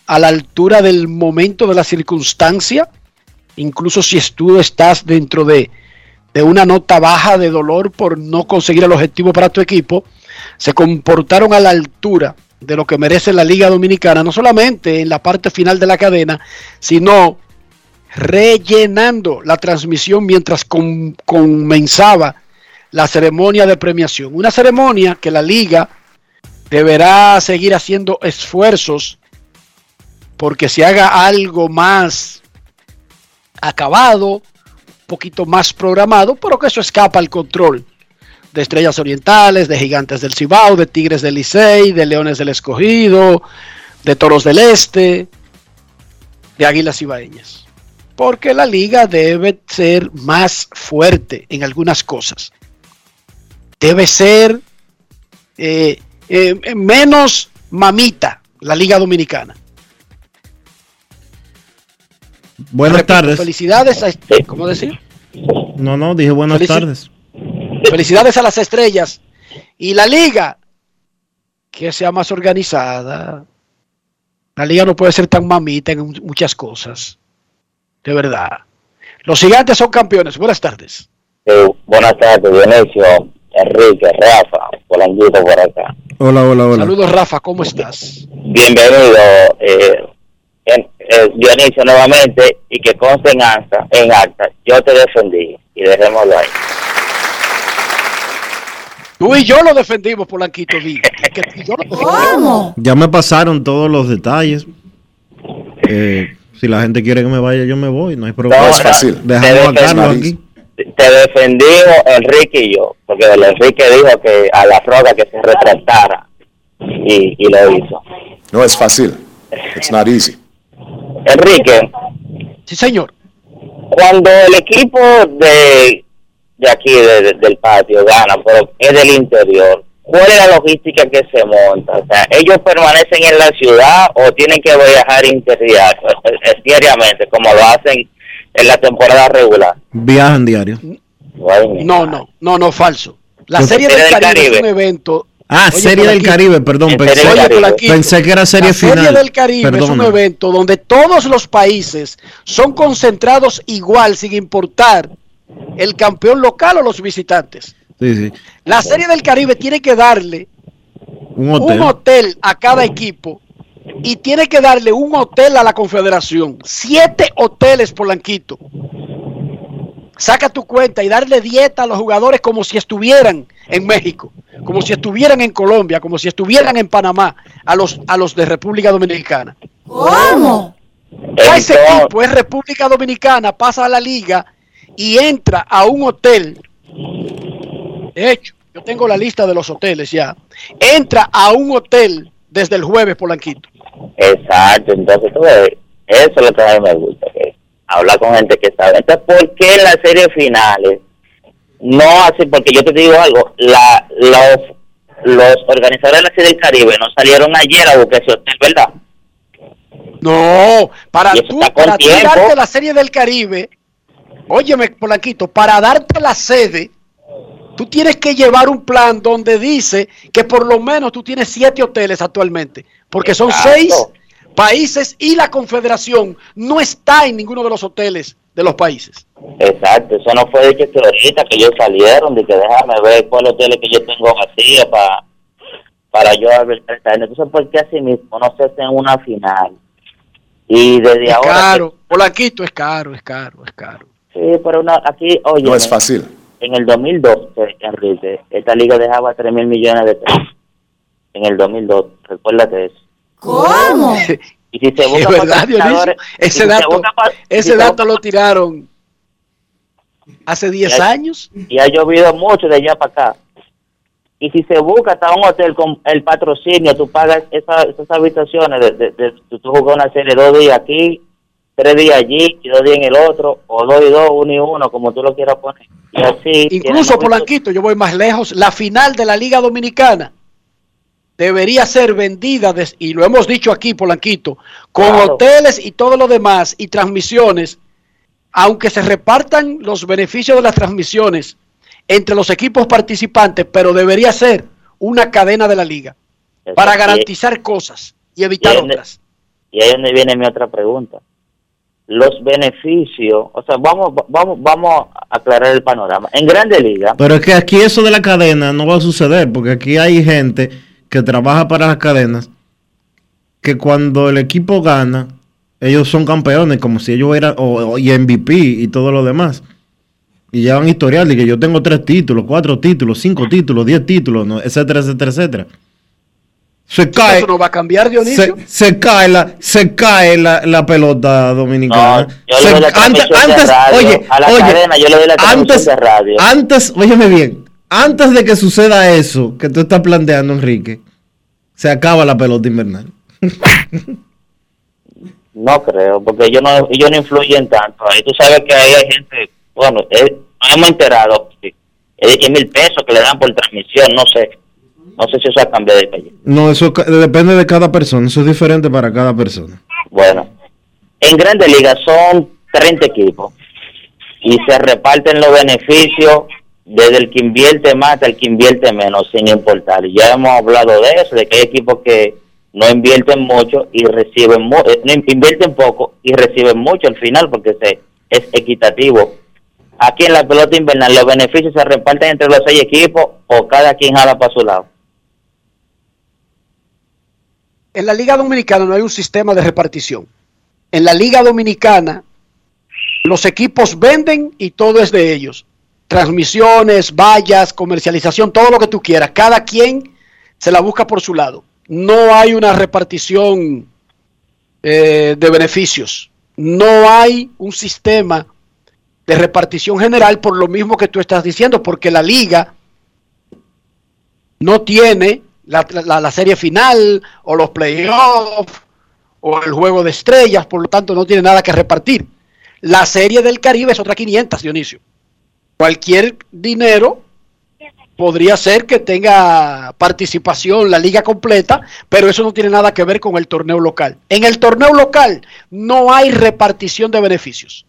a la altura del momento de la circunstancia, incluso si tú estás dentro de, de una nota baja de dolor por no conseguir el objetivo para tu equipo, se comportaron a la altura de lo que merece la Liga Dominicana, no solamente en la parte final de la cadena, sino rellenando la transmisión mientras com- comenzaba la ceremonia de premiación. Una ceremonia que la liga deberá seguir haciendo esfuerzos porque se haga algo más acabado, poquito más programado, pero que eso escapa al control de Estrellas Orientales, de Gigantes del Cibao, de Tigres del Licey, de Leones del Escogido, de Toros del Este, de Águilas Cibaeñas. Porque la liga debe ser más fuerte en algunas cosas. Debe ser eh, eh, menos mamita la liga dominicana. Buenas Repito, tardes. Felicidades a, ¿cómo decir? No, no, dije buenas Felici- tardes. Felicidades a las estrellas y la liga que sea más organizada. La liga no puede ser tan mamita en mu- muchas cosas. De verdad. Los gigantes son campeones. Buenas tardes. Buenas tardes, Dionisio, Enrique, Rafa, Polanquito por acá. Hola, hola, hola. Saludos, Rafa. ¿Cómo estás? Bienvenido, eh, en- eh, Dionisio, nuevamente, y que conste en acta, en acta, yo te defendí, y dejémoslo ahí. Tú y yo lo defendimos, Polanquito. di. Que yo lo defendí. Ya me pasaron todos los detalles. Eh, si la gente quiere que me vaya, yo me voy. No hay problema. No, es fácil. Dejamos Te a Carlos aquí. te defendimos Enrique y yo, porque el Enrique dijo que a la roca que se retractara y, y lo hizo. No es fácil. It's not easy. Enrique, Sí, señor. cuando el equipo de, de aquí, de- de- del patio, gana, pero es del interior, ¿cuál es la logística que se monta? O sea, ¿ellos permanecen en la ciudad o tienen que viajar interior, diariamente, como lo hacen en la temporada regular? Viajan diario. No, no, no, no, falso. La Serie del del Caribe, es Caribe. un evento. Ah, Oye, Serie del. Caribe, perdón. Pensé, Oye, Polanquito, pensé que era serie la final. Serie del Caribe es un evento donde todos los países son concentrados igual, sin importar el campeón local o los visitantes. Sí, sí. La Serie del Caribe tiene que darle Un hotel. un hotel a cada equipo y tiene que darle un hotel a la confederación. Siete hoteles, Polanquito. Saca tu cuenta y darle dieta a los jugadores como si estuvieran en México, como si estuvieran en Colombia, como si estuvieran en Panamá, a los, a los de República Dominicana. ¿Cómo? Ya ese equipo es República Dominicana, pasa a la liga y entra a un hotel. De hecho, yo tengo la lista de los hoteles ya. Entra a un hotel desde el jueves, Polanquito. Exacto, entonces eso es lo que a mí me gusta, que hablar con gente que sabe. Entonces, ¿por qué en las series finales no así? Porque yo te digo algo, la, los, los organizadores de la serie del Caribe no salieron ayer a buscar ese hotel, ¿verdad? No, para tú, para tú darte la serie del Caribe, óyeme, Polanquito, para darte la sede, tú tienes que llevar un plan donde dice que por lo menos tú tienes siete hoteles actualmente, porque son seis países y la confederación no está en ninguno de los hoteles de los países. Exacto, eso no fue de que ahorita que ellos salieron, de que déjame ver cuál hotel es que yo tengo vacío para para yo advertir. Entonces, ¿por qué así mismo no se hace en una final? Y desde Es ahora... caro, Polanquito es caro, es caro, es caro. Sí, pero una, aquí, oye... No es fácil. En el 2012, Enrique, esta liga dejaba 3 mil millones de pesos. En el 2002, recuérdate eso. ¿Cómo? Y si se busca Es verdad, Dionisio. si Ese se dato, busca pa- si ese se dato lo tiraron hace 10 Y ha- años. y ha llovido mucho de allá para acá. Y si se busca hasta un hotel con el patrocinio, tú pagas esa- esas habitaciones, de, de, de- tú, tú jugas una serie dos días aquí, tres días allí y dos días en el otro, o dos y dos, uno y uno, como tú lo quieras poner. Y así. Incluso Polanquito, yo voy más lejos, la final de la Liga Dominicana debería ser vendida, des- y lo hemos dicho aquí, Polanquito, con Claro. hoteles y todo lo demás y transmisiones, aunque se repartan los beneficios de las transmisiones entre los equipos participantes, pero debería ser una cadena de la liga para garantizar cosas y evitar y donde- otras. Y ahí es donde viene mi otra pregunta. Los beneficios, o sea, vamos, vamos, vamos a aclarar el panorama. En Grande Liga, Pero es que aquí eso de la cadena no va a suceder, porque aquí hay gente que trabaja para las cadenas, que cuando el equipo gana, ellos son campeones, como si ellos eran, o, o- y MVP y todo lo demás. Y llevan historial de que yo tengo tres títulos, cuatro títulos, cinco títulos, diez títulos, ¿no? etcétera, etcétera, etcétera. Se cae, Eso no va a cambiar, Dionisio. se, se cae la, se cae la, la pelota dominicana. No, yo le Se- doy la antes, de antes, radio. oye, A la oye, cadena yo le doy la antes, de radio. antes, óyeme bien, antes de que suceda eso que tú estás planteando, Enrique, se acaba la pelota invernal. no creo, porque ellos no, ellos no influyen tanto. Ahí tú sabes que ahí hay gente, bueno, eh, hemos enterado, es de 10 mil pesos que le dan por transmisión, no sé. No sé si eso ha cambiado de calle. No, eso depende de cada persona, eso es diferente para cada persona. Bueno, en Grande Liga son 30 equipos y se reparten los beneficios desde el que invierte más hasta el que invierte menos, sin importar. Ya hemos hablado de eso, de que hay equipos que no invierten mucho y reciben mu- eh, invierten poco y reciben mucho al final porque se es equitativo. Aquí en la pelota invernal los beneficios se reparten entre los seis equipos o cada quien jala para su lado. En la Liga Dominicana no hay un sistema de repartición. En la Liga Dominicana los equipos venden y todo es de ellos. Transmisiones, vallas, comercialización, todo lo que tú quieras. Cada quien se la busca por su lado. No hay una repartición eh, de beneficios. No hay un sistema de repartición general por lo mismo que tú estás diciendo, porque la liga no tiene la, la- la serie final o los playoffs o el juego de estrellas, por lo tanto no tiene nada que repartir. La serie del Caribe es otra 500, Dionisio. Cualquier dinero podría ser que tenga participación la liga completa, pero eso no tiene nada que ver con el torneo local. En el torneo local no hay repartición de beneficios.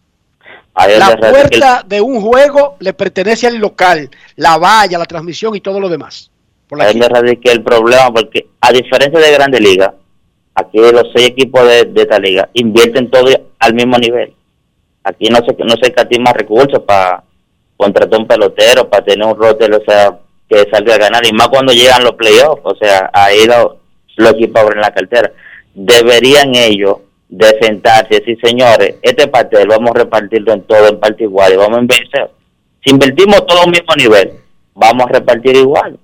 La puerta de un juego le pertenece al local, la valla, la transmisión y todo lo demás. Por la Ahí radica el problema, porque a diferencia de Grande Liga, aquí los seis equipos de, de esta liga invierten todo al mismo nivel. Aquí no se, no se escatima recursos para contratar un pelotero, para tener un roster, o sea, que salga a ganar. Y más cuando llegan los playoffs, o sea, ahí lo- los equipos abren la cartera. Deberían ellos de sentarse y decir, señores, este pastel vamos a repartirlo en todo, en parte igual, y vamos a invertir. Si invertimos todo al mismo nivel, vamos a repartir igual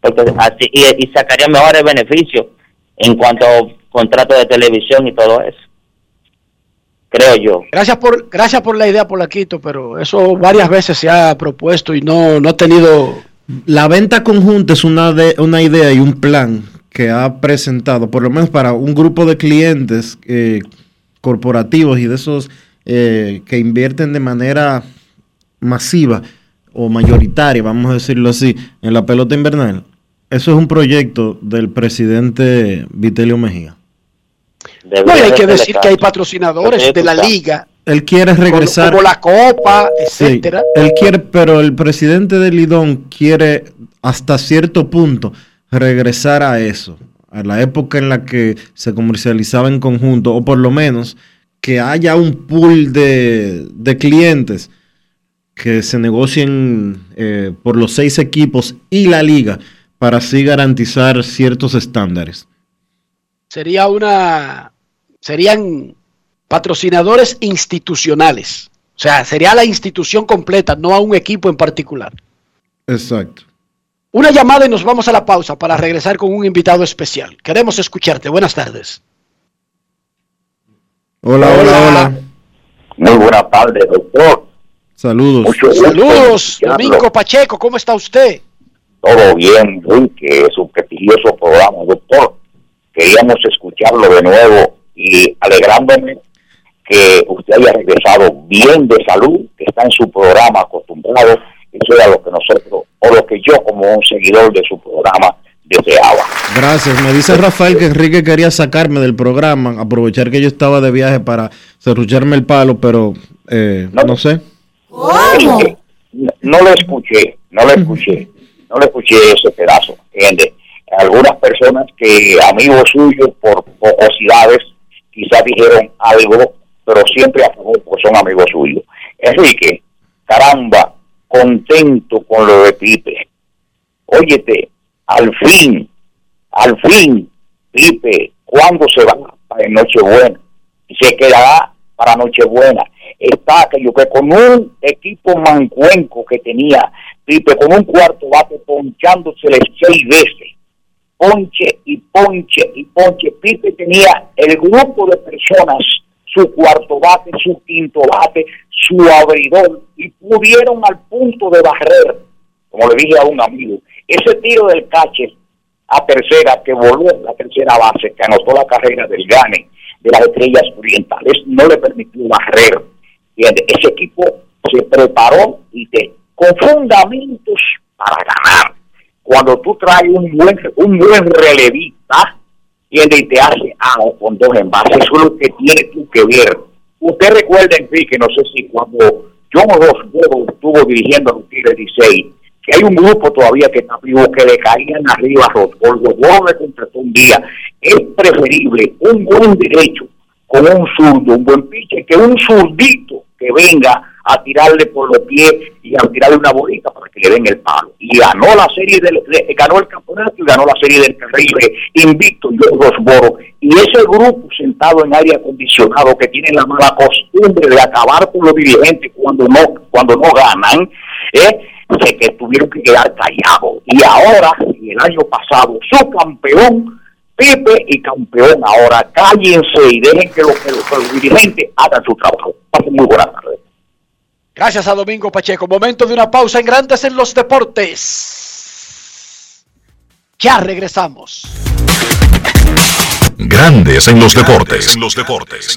porque así y, y sacaría mejores beneficios en cuanto a contratos de televisión y todo eso. Creo yo. Gracias por, gracias por la idea, Polaquito, pero eso varias veces se ha propuesto y no, no ha tenido... La venta conjunta es una, de, una idea y un plan que ha presentado, por lo menos para un grupo de clientes eh, corporativos y de esos eh, que invierten de manera masiva o mayoritaria, vamos a decirlo así, en la pelota invernal. Eso es un proyecto del presidente Vitelio Mejía. No, hay que decir que hay patrocinadores de la liga, Él quiere regresar. como la Copa, Sí, etcétera. él quiere, pero el presidente de Lidón quiere hasta cierto punto regresar a eso, a la época en la que se comercializaba en conjunto, o por lo menos que haya un pool de, de clientes que se negocien eh, por los seis equipos y la liga para así garantizar ciertos estándares. Sería una, serían patrocinadores institucionales. O sea, sería la institución completa, no a un equipo en particular. Exacto. Una llamada y nos vamos a la pausa para regresar con un invitado especial. Queremos escucharte. Buenas tardes. Hola, hola, hola. Muy buenas tardes, doctor. Saludos. Saludos. Domingo Pacheco, ¿cómo está usted? Todo bien, Enrique, su prestigioso programa, doctor. Queríamos escucharlo de nuevo y alegrándome que usted haya regresado bien de salud, que está en su programa acostumbrado. Eso era lo que nosotros, o lo que yo como un seguidor de su programa deseaba. Gracias. Me dice Rafael que Enrique quería sacarme del programa, aprovechar que yo estaba de viaje para cerrucharme el palo, pero eh, no sé. Que no, no lo escuché, no lo escuché, no lo escuché ese pedazo, ¿entiendes? Algunas personas que amigos suyos por pocosidades quizás dijeron algo, pero siempre a favor porque son amigos suyos. Enrique, caramba, contento con lo de Pipe. Óyete, al fin, al fin, Pipe, ¿cuándo se va para Nochebuena? Se quedará para Nochebuena. Está aquello que con un equipo mancuenco que tenía Pipe, con un cuarto bate ponchándosele seis veces, ponche y ponche y ponche. Pipe tenía el grupo de personas, su cuarto bate, su quinto bate, su abridor, y pudieron al punto de barrer, como le dije a un amigo, ese tiro del catcher a tercera que voló la tercera base, que anotó la carrera del Gane de las estrellas orientales, no le permitió barrer. Ese equipo se preparó y te, con fundamentos para ganar. Cuando tú traes un buen, un buen relevista, ¿entiendes? y te hace algo con dos envases, eso es lo que tienes tú que ver. Usted recuerda, Enrique, no sé si cuando John Roswell estuvo dirigiendo a los Tigres 16, que hay un grupo todavía que está vivo que le caían arriba a Roswell, Roswell le contrató un día. Es preferible un buen derecho con un zurdo, un buen pitcher, que un zurdito que venga a tirarle por los pies y a tirarle una bolita para que le den el palo. Y ganó la serie del, de- ganó el campeonato y ganó la serie del Caribe, invicto y los Rosboro. Y ese grupo sentado en aire acondicionado que tiene la mala costumbre de acabar con los dirigentes cuando no, cuando no ganan, ¿eh? se que tuvieron que quedar callados. Y ahora, el año pasado, su campeón Pipe y campeón ahora, cállense y dejen que los, que los- que los dirigentes hagan su trabajo. Pasen muy buenas tardes. Gracias a Domingo Pacheco. Momento de una pausa en Grandes en los Deportes. Ya regresamos. Grandes en los deportes. En los deportes.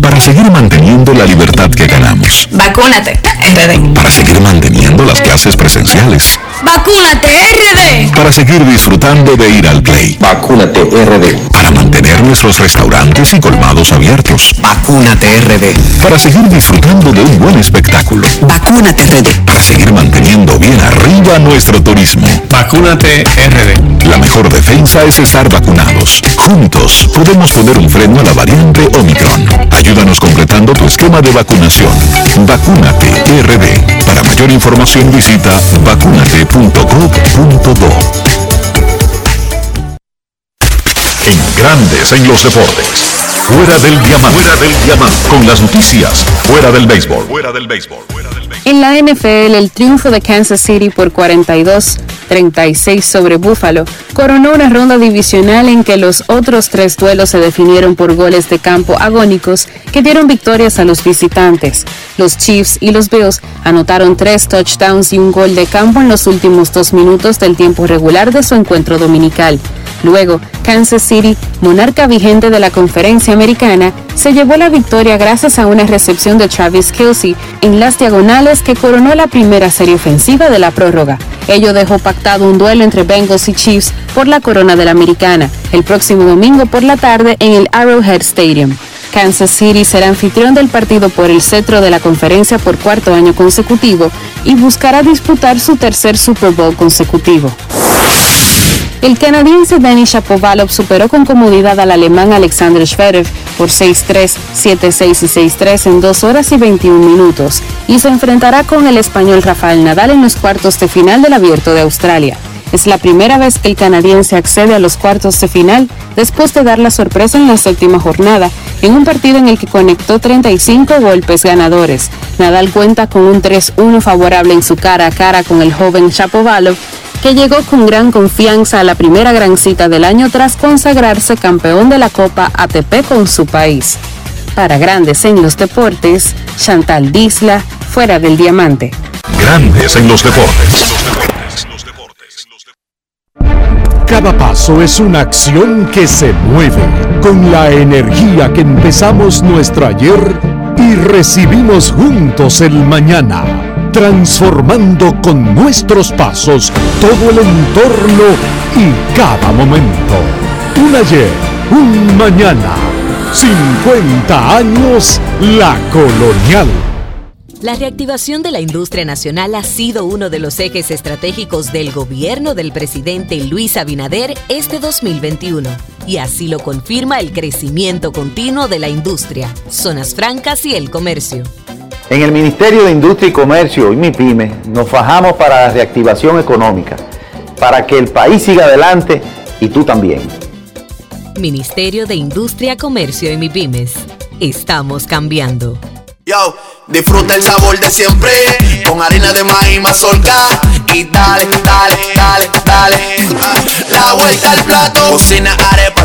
Para seguir manteniendo la libertad que ganamos. Vacúnate, RD. Para seguir manteniendo las clases presenciales. Vacúnate, RD. Para seguir disfrutando de ir al play. Vacúnate RD. Para mantener nuestros restaurantes y colmados abiertos. Vacúnate RD. Para seguir disfrutando de un buen espectáculo. Vacúnate RD. Para seguir manteniendo bien arriba nuestro turismo. Vacúnate RD. La mejor defensa es estar vacunados. Juntos podemos poner un freno a la variante Omicron. Ayúdanos completando tu esquema de vacunación. Vacúnate RD. Para mayor información visita vacunate.gov.do. En Grandes en los deportes. Fuera del diamante. Fuera del diamante. Con las noticias. Fuera del béisbol. Fuera del béisbol. En la NFL, el triunfo de Kansas City por 42-36 sobre Buffalo coronó una ronda divisional en que los otros tres duelos se definieron por goles de campo agónicos que dieron victorias a los visitantes. Los Chiefs y los Bills anotaron tres touchdowns y un gol de campo en los últimos dos minutos del tiempo regular de su encuentro dominical. Luego, Kansas City, monarca vigente de la conferencia americana, se llevó la victoria gracias a una recepción de Travis Kelsey en las diagonales que coronó la primera serie ofensiva de la prórroga. Ello dejó pactado un duelo entre Bengals y Chiefs por la corona de la americana, el próximo domingo por la tarde en el Arrowhead Stadium. Kansas City será anfitrión del partido por el cetro de la conferencia por cuarto año consecutivo y buscará disputar su tercer Super Bowl consecutivo. El canadiense Danny Shapovalov superó con comodidad al alemán Alexander Zverev por 6-3, 7-6 y 6-3 en 2 horas y 21 minutos y se enfrentará con el español Rafael Nadal en los cuartos de final del Abierto de Australia. Es la primera vez que el canadiense accede a los cuartos de final después de dar la sorpresa en la séptima jornada, en un partido en el que conectó 35 golpes ganadores. Nadal cuenta con un 3-1 favorable en su cara a cara con el joven Shapovalov, que llegó con gran confianza a la primera gran cita del año tras consagrarse campeón de la Copa ATP con su país. Para Grandes en los Deportes, Chantal Disla, fuera del diamante. Grandes en los deportes. Cada paso es una acción que se mueve con la energía que empezamos nuestro ayer y recibimos juntos el mañana, transformando con nuestros pasos todo el entorno y cada momento. Un ayer, un mañana, 50 años la colonial. La reactivación de la industria nacional ha sido uno de los ejes estratégicos del gobierno del presidente Luis Abinader este 2021. Y así lo confirma el crecimiento continuo de la industria, zonas francas y el comercio. En el Ministerio de Industria y Comercio y MIPYME nos fajamos para la reactivación económica, para que el país siga adelante y tú también. Ministerio de Industria, Comercio y MIPYMES. Estamos cambiando. Yo, disfruta el sabor de siempre con harina de maíz mazorca y dale, dale, dale, dale. La vuelta al plato, cocina arepa,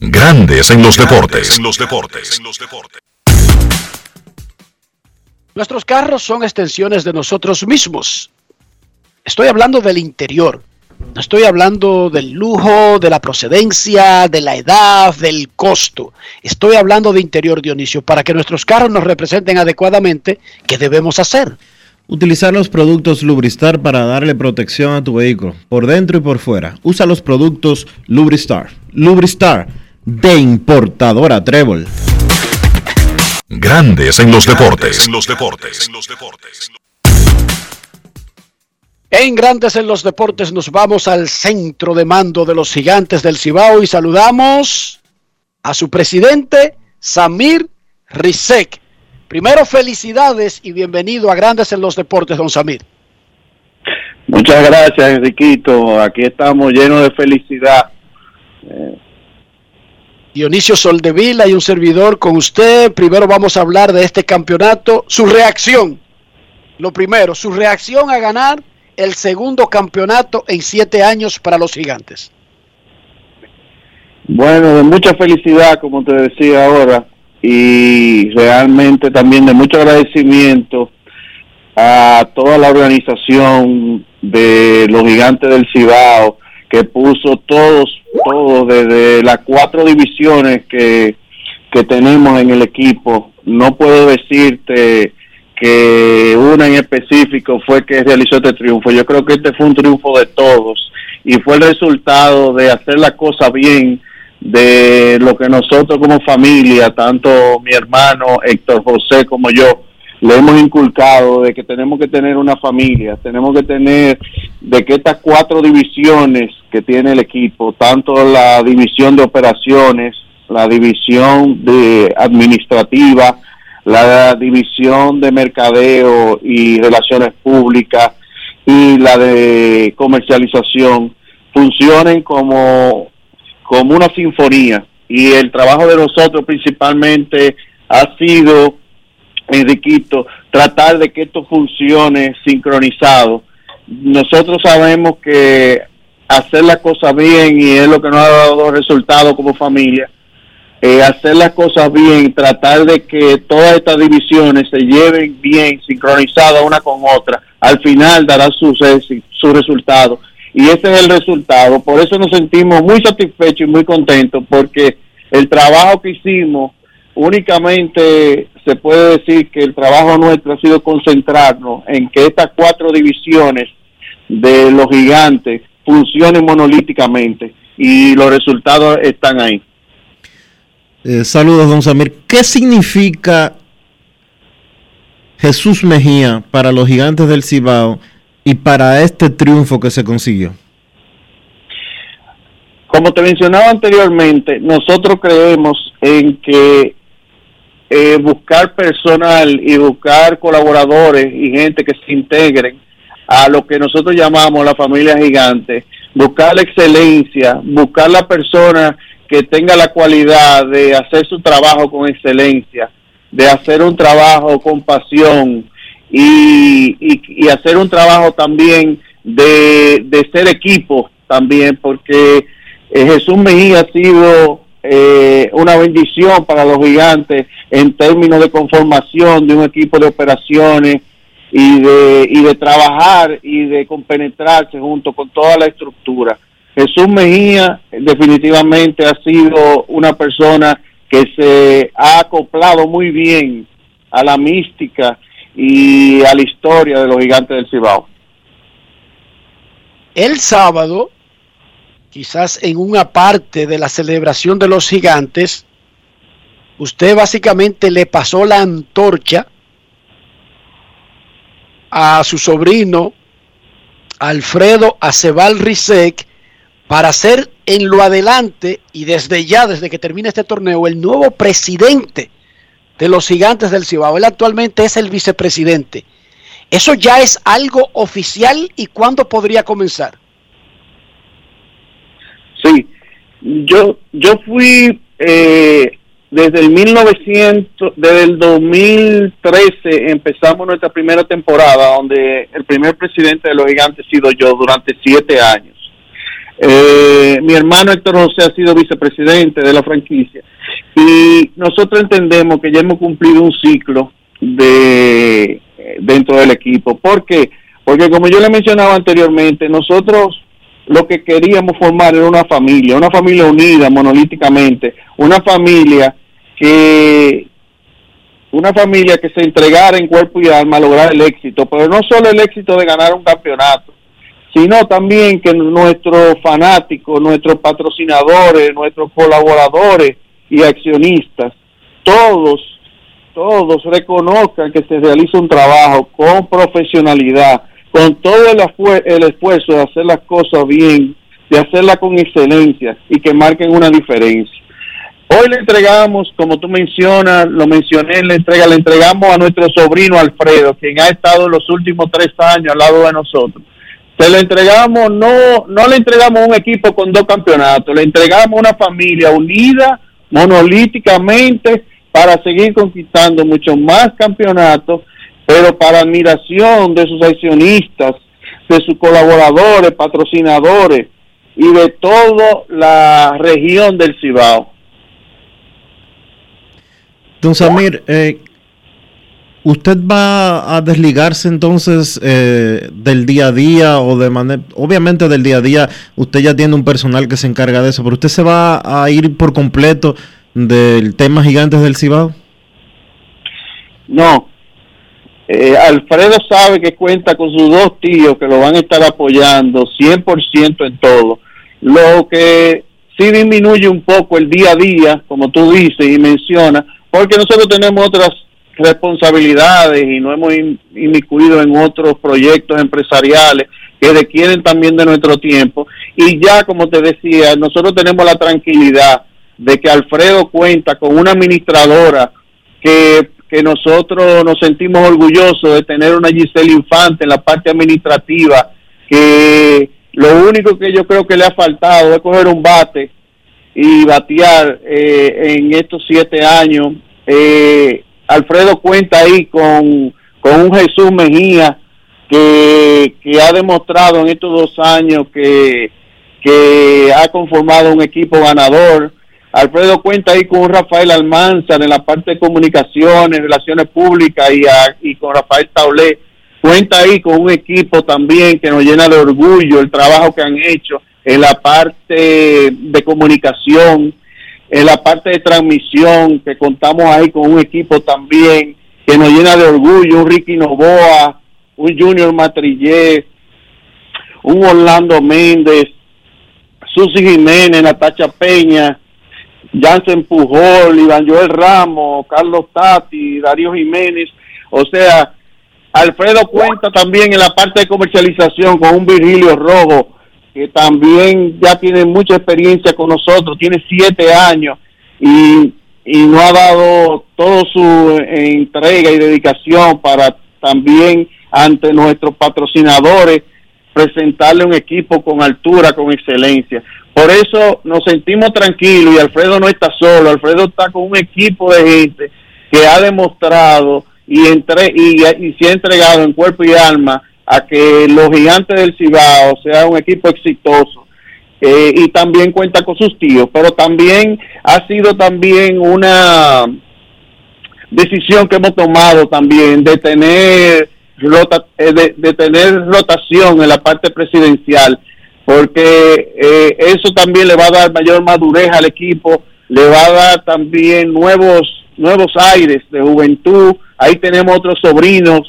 Grandes en los deportes. En los deportes. Nuestros carros son extensiones de nosotros mismos. Estoy hablando del interior. No estoy hablando del lujo, de la procedencia, de la edad, del costo. Estoy hablando de interior, Dionisio. Para que nuestros carros nos representen adecuadamente, ¿qué debemos hacer? Utilizar los productos Lubristar para darle protección a tu vehículo, por dentro y por fuera. Usa los productos Lubristar. Lubristar, de importadora Trébol. Grandes en los deportes. En los deportes. En Grandes en los Deportes nos vamos al centro de mando de los gigantes del Cibao y saludamos a su presidente, Samir Rizek. Primero, felicidades y bienvenido a Grandes en los Deportes, don Samir. Muchas gracias, Enriquito. Aquí estamos llenos de felicidad. Eh, Dionisio Soldevila y un servidor con usted. Primero vamos a hablar de este campeonato. Su reacción. Lo primero, su reacción a ganar el segundo campeonato en siete años para los gigantes. Bueno, de mucha felicidad, como te decía ahora, y realmente también de mucho agradecimiento a toda la organización de los gigantes del Cibao que puso todos, todos desde las cuatro divisiones que, que tenemos en el equipo. No puedo decirte que una en específico fue que realizó este triunfo. Yo creo que este fue un triunfo de todos y fue el resultado de hacer la cosa bien, de lo que nosotros como familia, tanto mi hermano Héctor José como yo, le hemos inculcado de que tenemos que tener una familia, tenemos que tener de que estas cuatro divisiones que tiene el equipo, tanto la división de operaciones, la división de administrativa, la división de mercadeo y relaciones públicas y la de comercialización funcionen como, como una sinfonía. Y el trabajo de nosotros principalmente ha sido, Enriquito, tratar de que esto funcione sincronizado. Nosotros sabemos que hacer las cosas bien y es lo que nos ha dado resultados como familia eh, hacer las cosas bien, tratar de que todas estas divisiones se lleven bien, sincronizadas una con otra, al final dará su, su resultado. Y ese es el resultado. Por eso nos sentimos muy satisfechos y muy contentos, porque el trabajo que hicimos, únicamente se puede decir que el trabajo nuestro ha sido concentrarnos en que estas cuatro divisiones de los gigantes funcionen monolíticamente y los resultados están ahí. Eh, saludos, don Samir. ¿Qué significa Jesús Mejía para los gigantes del Cibao y para este triunfo que se consiguió? Como te mencionaba anteriormente, nosotros creemos en que eh, buscar personal y buscar colaboradores y gente que se integren a lo que nosotros llamamos la familia gigante, buscar la excelencia, buscar la persona que tenga la cualidad de hacer su trabajo con excelencia, de hacer un trabajo con pasión y, y, hacer un trabajo también de, de ser equipo también, porque eh, Jesús Mejía ha sido eh, una bendición para los gigantes en términos de conformación de un equipo de operaciones y de, y de trabajar y de compenetrarse junto con toda la estructura. Jesús Mejía definitivamente ha sido una persona que se ha acoplado muy bien a la mística y a la historia de los gigantes del Cibao. El sábado, quizás en una parte de la celebración de los gigantes, usted básicamente le pasó la antorcha a su sobrino Alfredo Acebal Rizek para ser en lo adelante y desde ya, desde que termine este torneo, el nuevo presidente de los gigantes del Cibao. Él actualmente es el vicepresidente. ¿Eso ya es algo oficial y cuándo podría comenzar? Sí, yo, yo fui eh, desde el 1900, desde el 2013 empezamos nuestra primera temporada donde el primer presidente de los gigantes he sido yo durante siete años. Eh, mi hermano Héctor José ha sido vicepresidente de la franquicia y nosotros entendemos que ya hemos cumplido un ciclo de dentro del equipo. ¿Por qué? Porque como yo le mencionaba anteriormente, nosotros lo que queríamos formar era una familia, una familia unida monolíticamente, una familia que una familia que se entregara en cuerpo y alma a lograr el éxito, pero no solo el éxito de ganar un campeonato, sino también que nuestros fanáticos, nuestros patrocinadores, nuestros colaboradores y accionistas, todos, todos reconozcan que se realiza un trabajo con profesionalidad, con todo el, el esfuerzo de hacer las cosas bien, de hacerlas con excelencia y que marquen una diferencia. Hoy le entregamos, como tú mencionas, lo mencioné, le entrega, le entregamos a nuestro sobrino Alfredo, quien ha estado los últimos tres años al lado de nosotros. Se le entregamos, no, no le entregamos un equipo con dos campeonatos, le entregamos una familia unida monolíticamente para seguir conquistando muchos más campeonatos pero para admiración de sus accionistas, de sus colaboradores, patrocinadores y de toda la región del Cibao. Don Samir, eh, ¿usted va a desligarse entonces eh, del día a día o de manera, obviamente del día a día, usted ya tiene un personal que se encarga de eso, pero usted se va a ir por completo del tema gigantes del Cibao? No, eh, Alfredo sabe que cuenta con sus dos tíos que lo van a estar apoyando 100% en todo. Lo que sí disminuye un poco el día a día, como tú dices y mencionas, porque nosotros tenemos otras responsabilidades y no hemos inmiscuido en otros proyectos empresariales que requieren también de nuestro tiempo. Y ya, como te decía, nosotros tenemos la tranquilidad de que Alfredo cuenta con una administradora que que nosotros nos sentimos orgullosos de tener una Giselle Infante en la parte administrativa, que lo único que yo creo que le ha faltado es coger un bate y batear eh, en estos siete años. Eh, Alfredo cuenta ahí con, con un Jesús Mejía que, que ha demostrado en estos dos años que, que ha conformado un equipo ganador Alfredo cuenta ahí con Rafael Almanzar en la parte de comunicaciones, relaciones públicas y, con Rafael Taulé. Cuenta ahí con un equipo también que nos llena de orgullo el trabajo que han hecho en la parte de comunicación, en la parte de transmisión, que contamos ahí con un equipo también que nos llena de orgullo, un Ricky Novoa, un Junior Matrillé, un Orlando Méndez, Susi Jiménez, Natacha Peña, Jansen Pujol, Iván Joel Ramos, Carlos Tati, Darío Jiménez, o sea, Alfredo cuenta también en la parte de comercialización con un Virgilio Rojo, que también ya tiene mucha experiencia con nosotros, tiene siete años y, y no ha dado toda su entrega y dedicación para también ante nuestros patrocinadores presentarle un equipo con altura, con excelencia. Por eso nos sentimos tranquilos y Alfredo no está solo, Alfredo está con un equipo de gente que ha demostrado y, entre, y, se ha entregado en cuerpo y alma a que los gigantes del Cibao sea un equipo exitoso. Eh, y también cuenta con sus tíos, pero también ha sido también una decisión que hemos tomado también de tener eh, de tener rotación en la parte presidencial, porque eh, eso también le va a dar mayor madurez al equipo, le va a dar también nuevos nuevos aires de juventud. Ahí tenemos otros sobrinos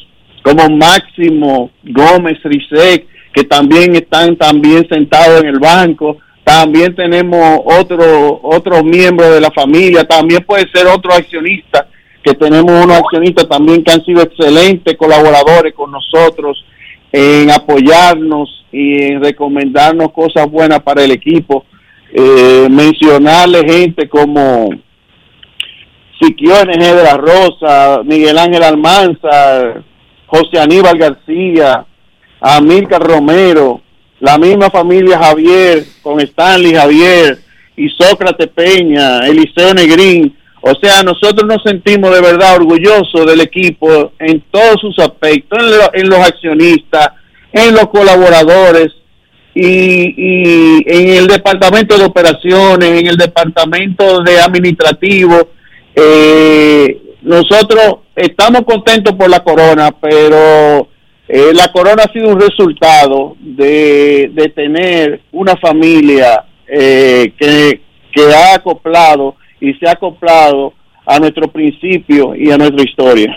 como Máximo Gómez Rizek, que también están también sentados en el banco. También tenemos otro otros miembros de la familia, también puede ser otro accionista, que tenemos unos accionistas también que han sido excelentes colaboradores con nosotros en apoyarnos y en recomendarnos cosas buenas para el equipo. Eh, mencionarle gente como Siquio NG de la Rosa, Miguel Ángel Almanza, José Aníbal García, Amílcar Romero, la misma familia Javier, con Stanley Javier y Sócrates Peña, Eliseo Negrín. O sea, nosotros nos sentimos de verdad orgullosos del equipo en todos sus aspectos, en, lo- en los accionistas, en los colaboradores y, y en el departamento de operaciones, en el departamento de administrativo. Eh, nosotros estamos contentos por la corona, pero eh, la corona ha sido un resultado de, de tener una familia eh, que, que ha acoplado y se ha acoplado a nuestro principio y a nuestra historia.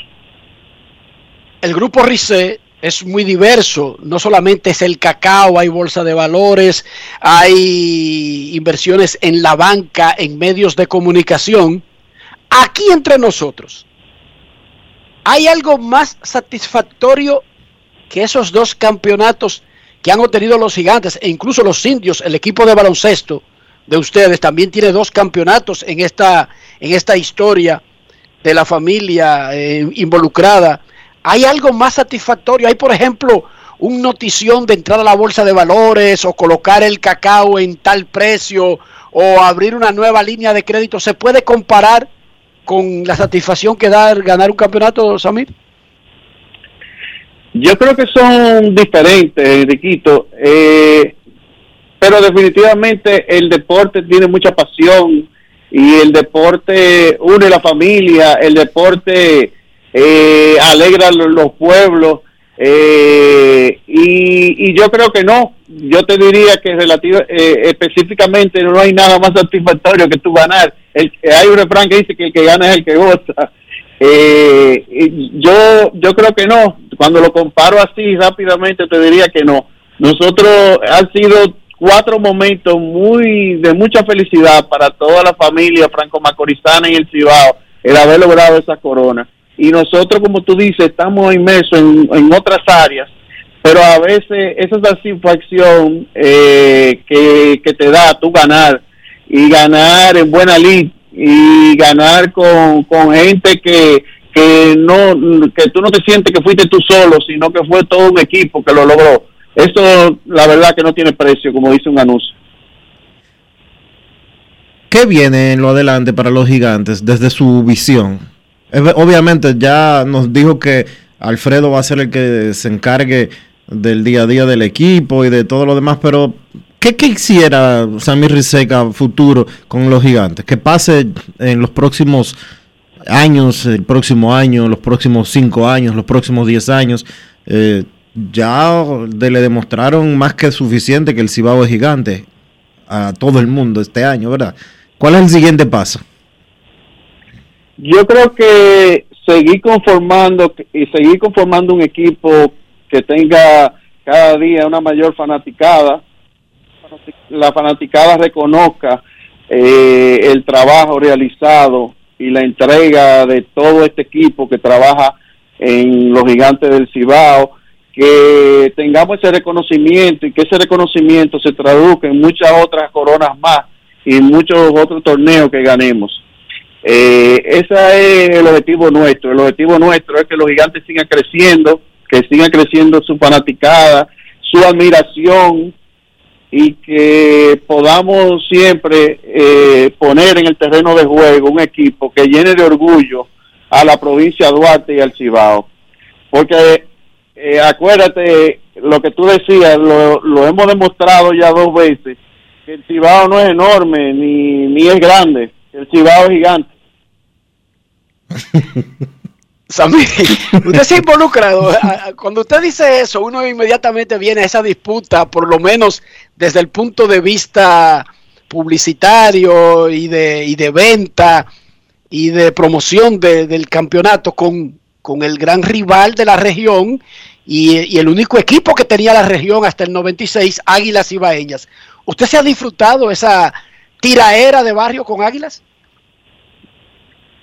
El grupo RICE es muy diverso, no solamente es el cacao, hay bolsa de valores, hay inversiones en la banca, en medios de comunicación. Aquí entre nosotros, ¿hay algo más satisfactorio que esos dos campeonatos que han obtenido los gigantes e incluso los indios, el equipo de baloncesto de ustedes también tiene dos campeonatos en esta, en esta historia de la familia eh, involucrada. ¿Hay algo más satisfactorio? ¿Hay, por ejemplo, un notición de entrar a la bolsa de valores o colocar el cacao en tal precio o abrir una nueva línea de crédito? ¿Se puede comparar con la satisfacción que da ganar un campeonato, Samir? Yo creo que son diferentes, Enriquito, eh, pero definitivamente el deporte tiene mucha pasión y el deporte une la familia, el deporte eh, alegra lo- los pueblos eh, y, y yo creo que no, yo te diría que relativa, eh, específicamente no hay nada más satisfactorio que tú ganar. El, hay un refrán que dice que el que gana es el que goza. Eh, yo yo creo que no. Cuando lo comparo así rápidamente te diría que no. Nosotros han sido cuatro momentos muy de mucha felicidad para toda la familia franco-macorizana en el Cibao el haber logrado esa corona. Y nosotros, como tú dices, estamos inmersos en, en otras áreas, pero a veces esa satisfacción eh, que, que te da tú ganar y ganar en buena lid y ganar con, con gente que, que no que tú no te sientes que fuiste tú solo, sino que fue todo un equipo que lo logró. Eso la verdad que no tiene precio, como dice un anuncio. ¿Qué viene en lo adelante para los gigantes desde su visión? Obviamente ya nos dijo que Alfredo va a ser el que se encargue del día a día del equipo y de todo lo demás, pero ¿qué quisiera Samir Riseca futuro con los gigantes? Que pase en los próximos años, el próximo año, los próximos cinco años, los próximos diez años. Eh, ya le demostraron más que suficiente que el Cibao es gigante a todo el mundo este año, ¿verdad? ¿Cuál es el siguiente paso? Yo creo que seguir conformando y seguir conformando un equipo que tenga cada día una mayor fanaticada, la fanaticada reconozca eh, el trabajo realizado y la entrega de todo este equipo que trabaja en los gigantes del Cibao, que tengamos ese reconocimiento y que ese reconocimiento se traduzca en muchas otras coronas más y muchos otros torneos que ganemos. Eh, ese es el objetivo nuestro. El objetivo nuestro es que los gigantes sigan creciendo, que sigan creciendo su fanaticada, su admiración y que podamos siempre eh, poner en el terreno de juego un equipo que llene de orgullo a la provincia de Duarte y al Cibao. Porque eh, acuérdate lo que tú decías, lo, lo hemos demostrado ya dos veces, que el Cibao no es enorme ni, ni es grande, el Cibao es gigante. Sammy, usted se ha Cuando usted dice eso, uno inmediatamente viene a esa disputa, por lo menos desde el punto de vista publicitario y de, y de venta y de promoción de- del campeonato con, con el gran rival de la región y, el único equipo que tenía la región hasta el 96, Águilas Ibaeñas. ¿Usted se ha disfrutado esa tiraera de barrio con Águilas?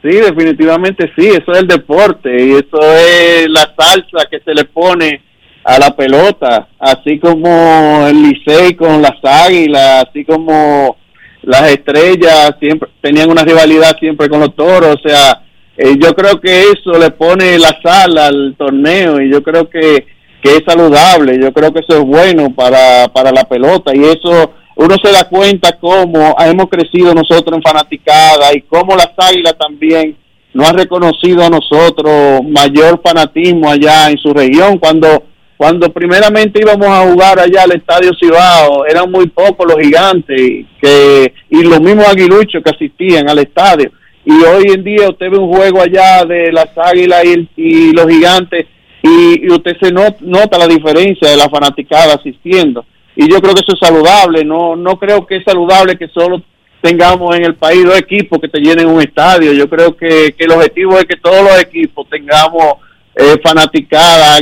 Sí, definitivamente sí, eso es el deporte y eso es la salsa que se le pone a la pelota, así como el Licey con las águilas, así como las estrellas siempre tenían una rivalidad siempre con los toros, o sea, eh, yo creo que eso le pone la sal al torneo y yo creo que, que es saludable, yo creo que eso es bueno para, para la pelota y eso uno se da cuenta cómo hemos crecido nosotros en fanaticada y cómo las águilas también nos han reconocido a nosotros mayor fanatismo allá en su región cuando cuando primeramente íbamos a jugar allá al Estadio Cibao, eran muy pocos los gigantes que y los mismos aguiluchos que asistían al estadio. Y hoy en día usted ve un juego allá de las águilas y, el- y los gigantes y, usted se not- nota la diferencia de la fanaticada asistiendo. Y yo creo que eso es saludable, no no creo que es saludable que solo tengamos en el país dos equipos que te llenen un estadio. Yo creo que, que el objetivo es que todos los equipos tengamos eh, fanaticada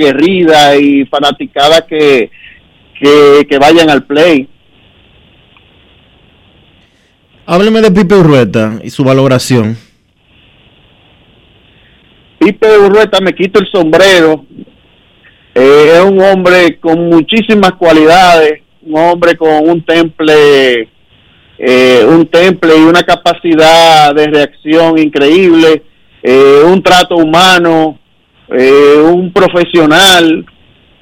y fanaticada que, que, que vayan al play. Hábleme de Pipe Urrueta y su valoración. Pipe Urrueta me quito el sombrero. Eh, es un hombre con muchísimas cualidades, un hombre con un temple, eh, un temple y una capacidad de reacción increíble, eh, un trato humano, un profesional,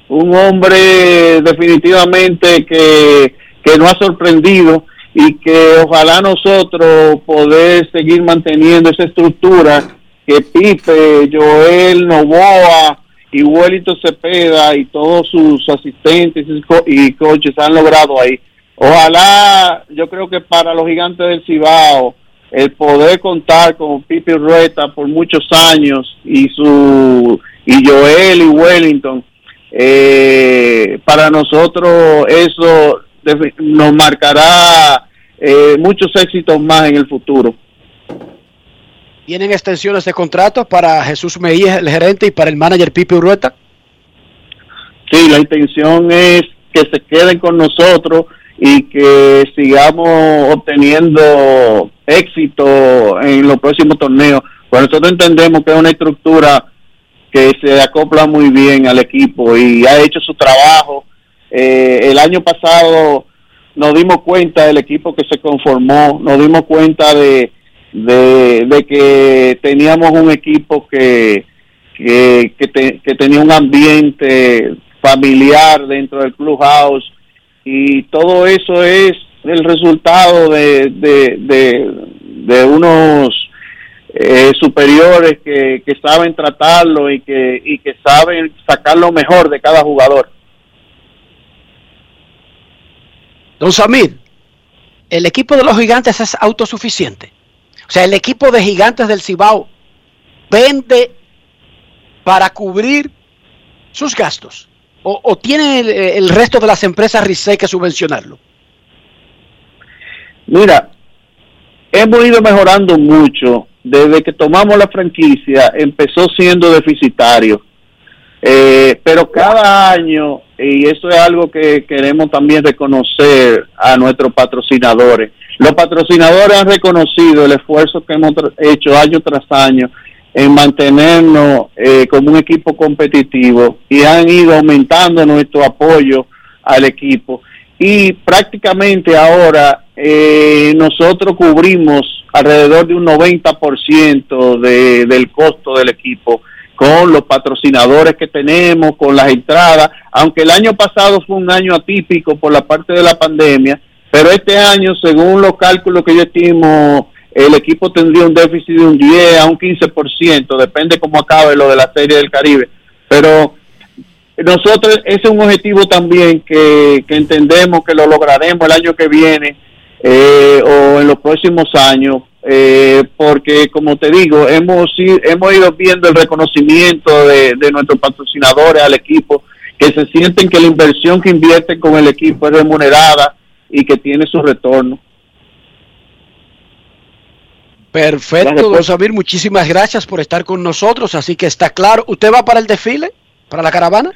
un hombre definitivamente que, que nos ha sorprendido y que ojalá nosotros poder seguir manteniendo esa estructura que Pipe, Joel, Novoa y Wellington Cepeda y todos sus asistentes y co- y coaches han logrado ahí. Ojalá, yo creo que para los gigantes del Cibao, el poder contar con Pipe Rueta por muchos años y su y Joel y Wellington, eh, para nosotros eso nos marcará eh, muchos éxitos más en el futuro. ¿Tienen extensiones de contratos para Jesús Mejía, el gerente, y para el manager Pipe Urrueta? Sí, la intención es que se queden con nosotros y que sigamos obteniendo éxito en los próximos torneos. Pues nosotros entendemos que es una estructura que se acopla muy bien al equipo y ha hecho su trabajo. Eh, el año pasado nos dimos cuenta del equipo que se conformó, nos dimos cuenta de, que teníamos un equipo que, que, que, te- que tenía un ambiente familiar dentro del clubhouse y todo eso es el resultado de, de, de, de unos eh, superiores que, que saben tratarlo y que, y que saben sacar lo mejor de cada jugador. Don Samir, el equipo de los gigantes es autosuficiente. O sea, el equipo de gigantes del Cibao vende para cubrir sus gastos. O, tiene el, el resto de las empresas RISEI que subvencionarlo. Mira, hemos ido mejorando mucho. Desde que tomamos la franquicia empezó siendo deficitario. Eh, pero cada año, y eso es algo que queremos también reconocer a nuestros patrocinadores, los patrocinadores han reconocido el esfuerzo que hemos hecho año tras año en mantenernos eh, como un equipo competitivo y han ido aumentando nuestro apoyo al equipo. Y prácticamente ahora eh, nosotros cubrimos alrededor de un 90% de, del costo del equipo con los patrocinadores que tenemos, con las entradas, aunque el año pasado fue un año atípico por la parte de la pandemia, pero este año, según los cálculos que yo estimo, el equipo tendría un déficit de un 10 a un 15%, depende cómo acabe lo de la Serie del Caribe, pero nosotros ese es un objetivo también que, que entendemos que lo lograremos el año que viene eh, o en los próximos años eh, porque como te digo, hemos, hemos ido viendo el reconocimiento de, de nuestros patrocinadores al equipo, que se sienten que la inversión que invierten con el equipo es remunerada y que tiene su retorno. Perfecto, don pues. Samir, muchísimas gracias por estar con nosotros. Así que está claro. ¿Usted va para el desfile? ¿Para la caravana?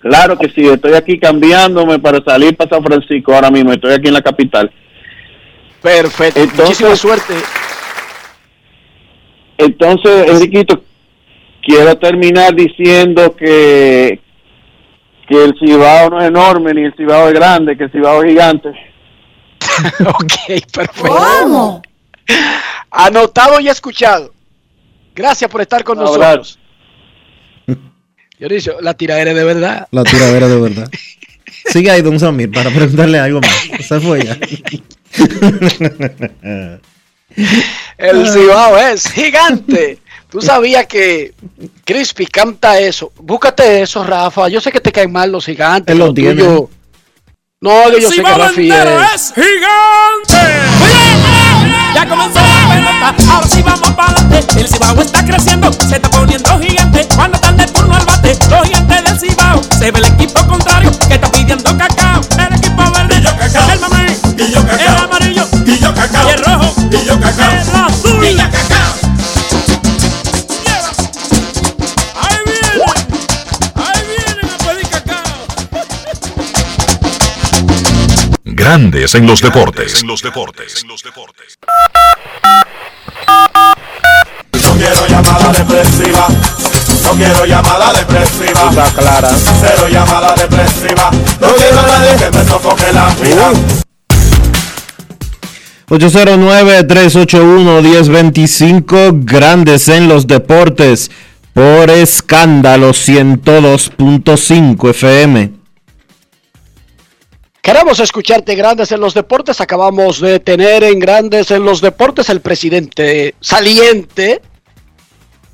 Claro que sí, estoy aquí cambiándome para salir para San Francisco ahora mismo, estoy aquí en la capital. Perfecto, Entonces- muchísima suerte. Entonces, Enriquito, quiero terminar diciendo que, que el Cibao no es enorme ni el Cibao es grande, que el Cibao es gigante. ok, perfecto. ¿Cómo? Anotado y escuchado. Gracias por estar con nosotros. Dionisio, la tiradera de verdad. La tiradera de verdad. Sigue ahí, don Samir, para preguntarle algo más. Se fue ya. El Cibao es gigante. Tú sabías que Crispy canta eso. Búscate eso, Rafa. Yo sé que te caen mal los gigantes. Él lo pero tiene. tuyo- No, que yo sé que Rafi es. es gigante. Ya comenzó la pelota, ahora sí vamos para adelante. El Cibao está creciendo, se está poniendo gigante. Cuando están de turno al bate, los gigantes del Cibao. Se ve el equipo contrario que está pidiendo cacao. El equipo verde, el amarillo, y el rojo, el azul. Ahí vienen, ahí vienen a pedir cacao. Grandes en los deportes. En los deportes. No quiero llamada depresiva. No quiero llamada depresiva. Está clara. Cero llamada depresiva. No quiero a nadie que me sofoque la vida. 809-381-1025, grandes en los deportes, por escándalo 102.5 FM. Queremos escucharte Grandes en los Deportes. Acabamos de tener en Grandes en los Deportes el presidente saliente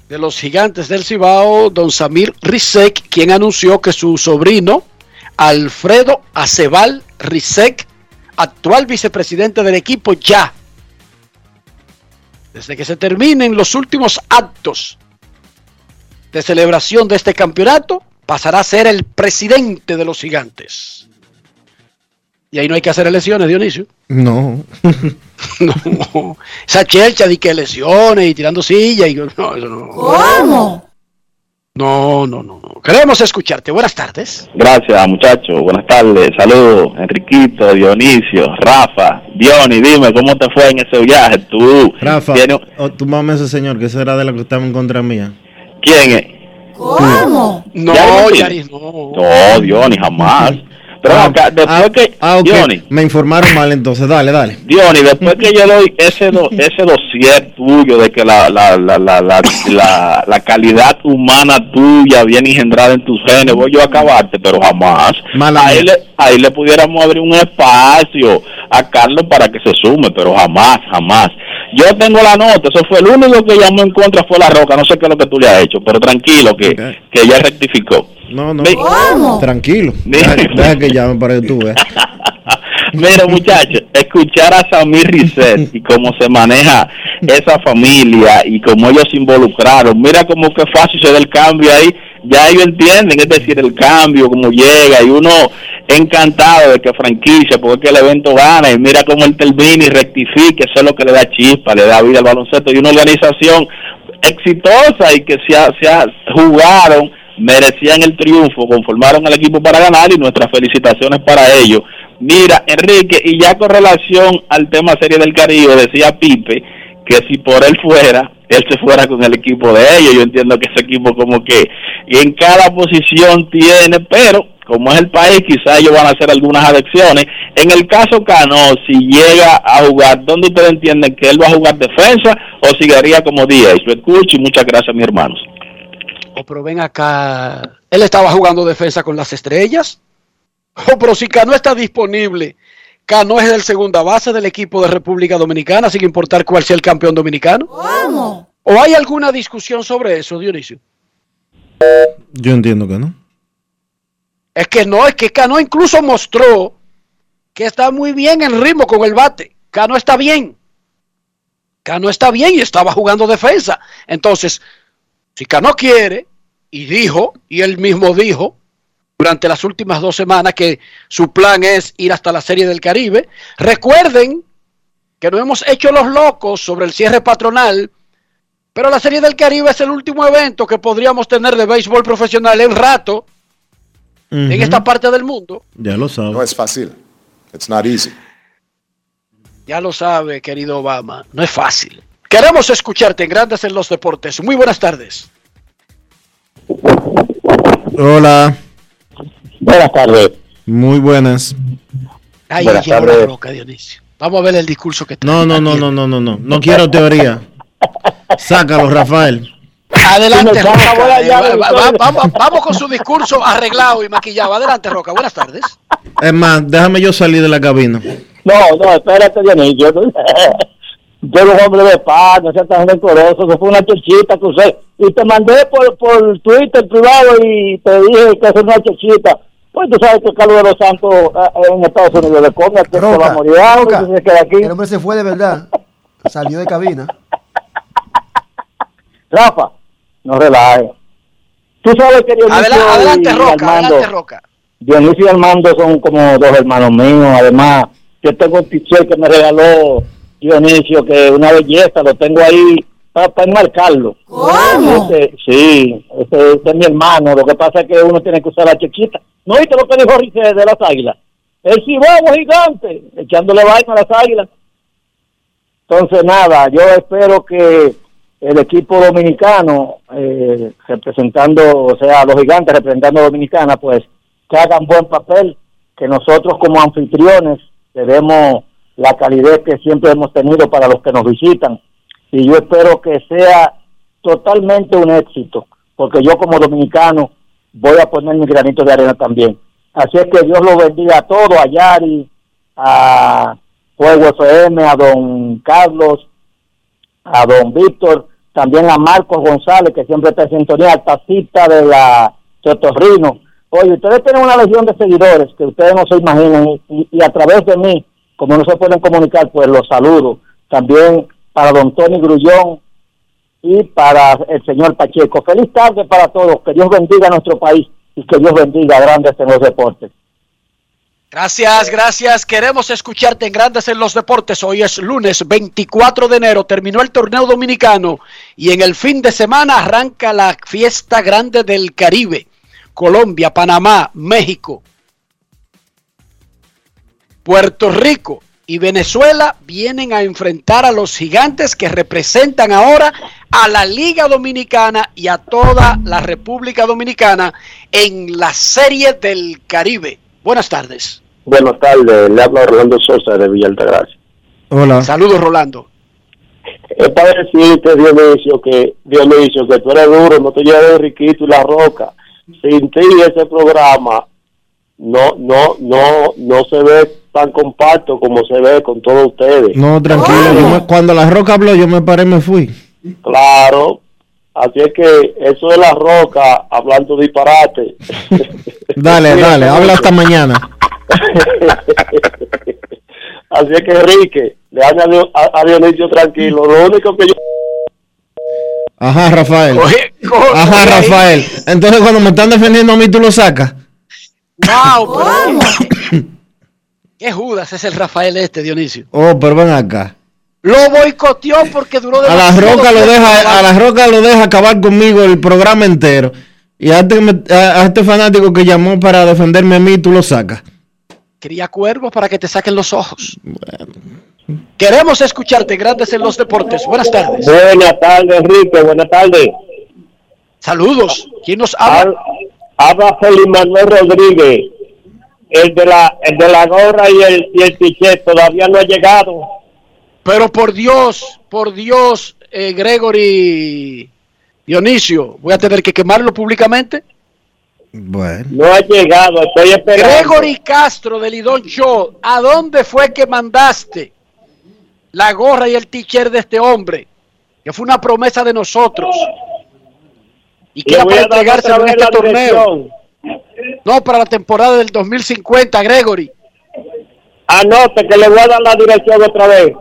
de los gigantes del Cibao, don Samir Rizek, quien anunció que su sobrino, Alfredo Acebal Rizek, actual vicepresidente del equipo, ya, desde que se terminen los últimos actos de celebración de este campeonato, pasará a ser el presidente de los gigantes. Y ahí no hay que hacer elecciones, Dionisio. No. no. Esa chelcha de que elecciones y tirando silla y no, eso no. ¿Cómo? No, no, no, no. Queremos escucharte. Buenas tardes. Gracias, muchachos. Buenas tardes. Saludos, Enriquito, Dionisio, Rafa. Diony, dime, ¿cómo te fue en ese viaje? Tú. Rafa, tienes- oh, tú mames ese señor, que ese era de la que estaba en contra mía. ¿Quién es? ¿Cómo? No, Yaris, no. No, Diony, jamás. Pero Ah, acá, después ah, que... ah. Diony, Me informaron mal entonces, dale, dale. Diony, después que yo doy ese do- ese dossier tuyo de que la, la, la, la, la, la, la calidad humana tuya viene engendrada en tus genes, voy yo a acabarte, pero jamás. Ahí, le, ahí le pudiéramos abrir un espacio a Carlos para que se sume, pero jamás, jamás. Yo tengo la nota, eso fue el único que llamó en contra fue la roca, no sé qué es lo que tú le has hecho, pero tranquilo que, que ya rectificó. No, no. Tranquilo. Deja, deja que llame para que tú veas. Mira, muchachos, escuchar a Samir Risset y cómo se maneja esa familia y cómo ellos se involucraron. Mira cómo que fácil se da el cambio ahí. Ya ellos entienden, es decir, el cambio, cómo llega, y uno encantado de que franquicia, porque es que el evento gana, y mira cómo él termina y rectifica, eso es lo que le da chispa, le da vida al baloncesto, y una organización exitosa y que se, ha- se ha- jugaron, merecían el triunfo, conformaron el equipo para ganar y nuestras felicitaciones para ellos. Mira, Enrique, y ya con relación al tema Serie del Caribe, decía Pipe que si por él fuera, él se fuera con el equipo de ellos. Yo entiendo que ese equipo como que en cada posición tiene, pero como es el país, quizás ellos van a hacer algunas adicciones. En el caso Cano, si llega a jugar, ¿dónde ustedes entienden que él va a jugar defensa o seguiría como 10? Lo escucho y muchas gracias, mis hermanos. Oh, pero ven acá. Él estaba jugando defensa con las estrellas. Oh, pero si Cano está disponible, Cano es el segunda base del equipo de República Dominicana, sin importar cuál sea el campeón dominicano. ¿Cómo? ¿O hay alguna discusión sobre eso, Dionisio? Yo entiendo que no. Es que no, es que Cano incluso mostró que está muy bien en ritmo con el bate. Cano está bien. Cano está bien y estaba jugando defensa. Entonces, si Cano quiere, y dijo, y él mismo dijo, durante las últimas dos semanas que su plan es ir hasta la Serie del Caribe. Recuerden que no hemos hecho los locos sobre el cierre patronal, pero la Serie del Caribe es el último evento que podríamos tener de béisbol profesional en rato en esta parte del mundo. Ya lo sabes. No es fácil. It's not easy. Ya lo sabe, querido Obama, no es fácil. Queremos escucharte en Grandes en los Deportes. Muy buenas tardes. Hola. Buenas tardes. Muy buenas. Ahí Buenas llegó la roca, Dionisio. Vamos a ver el discurso que No, no, no, no, no, no, no. No quiero teoría. Sácalo, Rafael. Adelante, Roca. Eh, va- va- vamos, vamos con su discurso arreglado y maquillado. Adelante, Roca. Buenas tardes. Es más, déjame yo salir de la cabina. No, no, espérate, Dionisio. Yo soy un hombre de paz, no seas tan rencoroso, que fue una chochita que usé. Y te mandé por, por Twitter privado y te dije que es una chochita. Pues tú sabes que Carlos de los Santos eh, en Estados Unidos le come, que se va a morir Roca, que se queda aquí. El hombre se fue de verdad. Salió de cabina. Rafa, no relajes. Tú sabes que Dionisio Adela- adelante, y Roca. Armando, Adelante, Roca. Dionisio y Armando son como dos hermanos míos. Además, yo tengo un t-shirt que me regaló Dionisio, que una belleza, lo tengo ahí para, enmarcarlo. Ese- sí, ese, ese es mi hermano. Lo que pasa es que uno tiene que usar la chiquita. ¿No viste lo que dijo Rice de las águilas? El cibao gigante, echándole vaina a las águilas. Entonces, nada, yo espero que el equipo dominicano, eh, representando, o sea, los gigantes representando a Dominicana, pues que hagan buen papel, que nosotros como anfitriones le demos la calidez que siempre hemos tenido para los que nos visitan. Y yo espero que sea totalmente un éxito, porque yo como dominicano voy a poner mi granito de arena también. Así es que Dios lo bendiga a todos, a Yari, a Fuego FM, a don Carlos, a don Víctor, también a Marcos González, que siempre está en sintonía, tacita de la Chotorrino. Oye, ustedes tienen una legión de seguidores que ustedes no se imaginan y- y a través de mí, como no se pueden comunicar, pues los saludo. También para don Tony Grullón y para el señor Pacheco. Feliz tarde para todos, que Dios bendiga nuestro país y que Dios bendiga a grandes en los deportes. Gracias, gracias. Queremos escucharte en Grandes en los Deportes. Hoy es lunes 24 de enero. Terminó el torneo dominicano y en el fin de semana arranca la fiesta grande del Caribe. Colombia, Panamá, México, Puerto Rico y Venezuela vienen a enfrentar a los gigantes que representan ahora a la Liga Dominicana y a toda la República Dominicana en la Serie del Caribe. Buenas tardes. Buenas tardes, le habla Orlando Sosa de Villa Altagracia. Hola. Saludos, Rolando. Es para decirte, Dionisio, que, Dionisio, que tú eres duro, no te lleves Riquito y La Roca. Sin ti ese programa no, no, no, no se ve tan compacto como se ve con todos ustedes. No, tranquilo. yo me- cuando la roca habló, yo me paré y me fui. Claro. Así es que eso de La Roca, hablando disparate. Dale, dale, habla hasta mañana. Así es que, Enrique, le Dio- a, a Dionisio tranquilo. Lo único que yo... Ajá, Rafael. Ajá. Rafael. Entonces, cuando me están defendiendo a mí, tú lo sacas. Wow, qué Judas es el Rafael este, Dionisio. Oh, pero ven acá. Lo boicoteó porque duró A la roca lo deja, a la roca lo deja acabar conmigo el programa entero. Y a este, a- este fanático que llamó para defenderme a mí, tú lo sacas. Cría cuervos para que te saquen los ojos. Queremos escucharte, Grandes en los Deportes. Buenas tardes. Buenas tardes, Enrique. Buenas tardes. Saludos. ¿Quién nos habla? Habla Feliz Manuel Rodríguez. El de la, el de la gorra y el, y el t-shirt todavía no ha llegado. Pero por Dios, por Dios, eh, Gregory Dionisio, voy a tener que quemarlo públicamente. Bueno. No ha llegado, estoy esperando. Gregory Castro del Lidón Show, ¿a dónde fue que mandaste la gorra y el t-shirt de este hombre? Que fue una promesa de nosotros. Y que era voy para entregárselo en este torneo. dirección. No, para la temporada del 2050, Gregory. Anote que le voy a dar la dirección otra vez.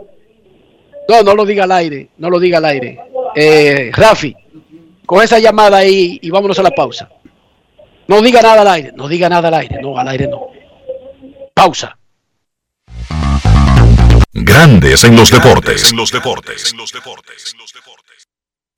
No, no lo diga al aire, no lo diga al aire. Eh, Rafi, con esa llamada ahí y vámonos a la pausa. No diga nada al aire, no diga nada al aire, no, al aire no. Pausa. Grandes en los deportes.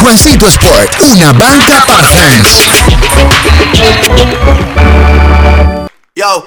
Juancito Sport, una banca para fans. Yo,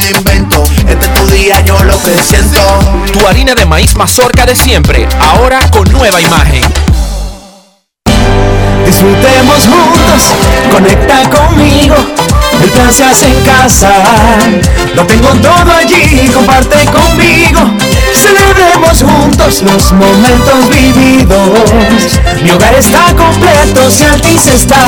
invento. Este es tu día, yo lo que siento. Tu harina de maíz mazorca de siempre, ahora con nueva imagen. Disfrutemos juntos, conecta conmigo. El plan se hace en casa. Lo tengo todo allí, comparte conmigo. Celebremos juntos los momentos vividos. Mi hogar está completo si Altis está.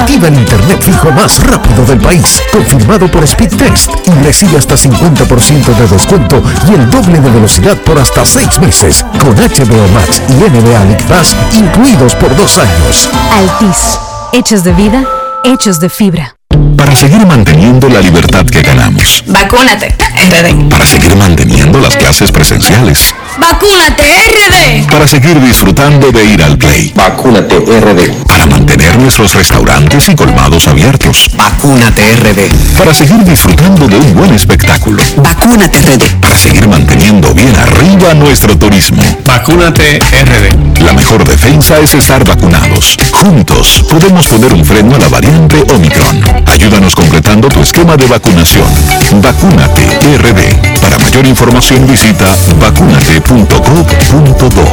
Activa el internet fijo más rápido del país, confirmado por Speedtest y recibe hasta 50% de descuento y el doble de velocidad por hasta 6 meses con HBO Max y NBA League Pass incluidos por dos años. Altis, hechos de vida, hechos de fibra. Para seguir manteniendo la libertad que ganamos. Vacúnate, RD. Para seguir manteniendo las clases presenciales. Vacúnate, RD. Para seguir disfrutando de ir al play. Vacúnate RD. Para mantener nuestros restaurantes y colmados abiertos. Vacúnate RD. Para seguir disfrutando de un buen espectáculo. Vacúnate RD. Para seguir manteniendo bien arriba nuestro turismo. Vacúnate RD. La mejor defensa es estar vacunados. Juntos podemos poner un freno a la variante Omicron. Ayúdanos completando tu esquema de vacunación. Vacúnate RD. Para mayor información visita vacunate.gov.do.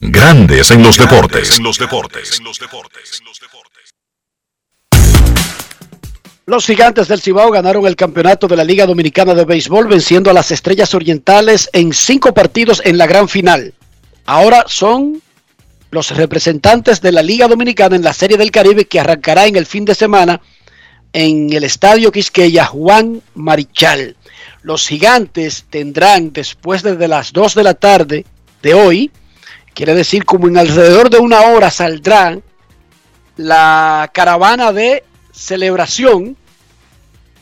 Grandes en los deportes. Los gigantes del Cibao ganaron el campeonato de la Liga Dominicana de Béisbol venciendo a las Estrellas Orientales en cinco partidos en la gran final. Ahora son los representantes de la Liga Dominicana en la Serie del Caribe que arrancará en el fin de semana en el Estadio Quisqueya Juan Marichal. Los gigantes tendrán después de las 2 de la tarde de hoy, quiere decir como en alrededor de una hora saldrá la caravana de celebración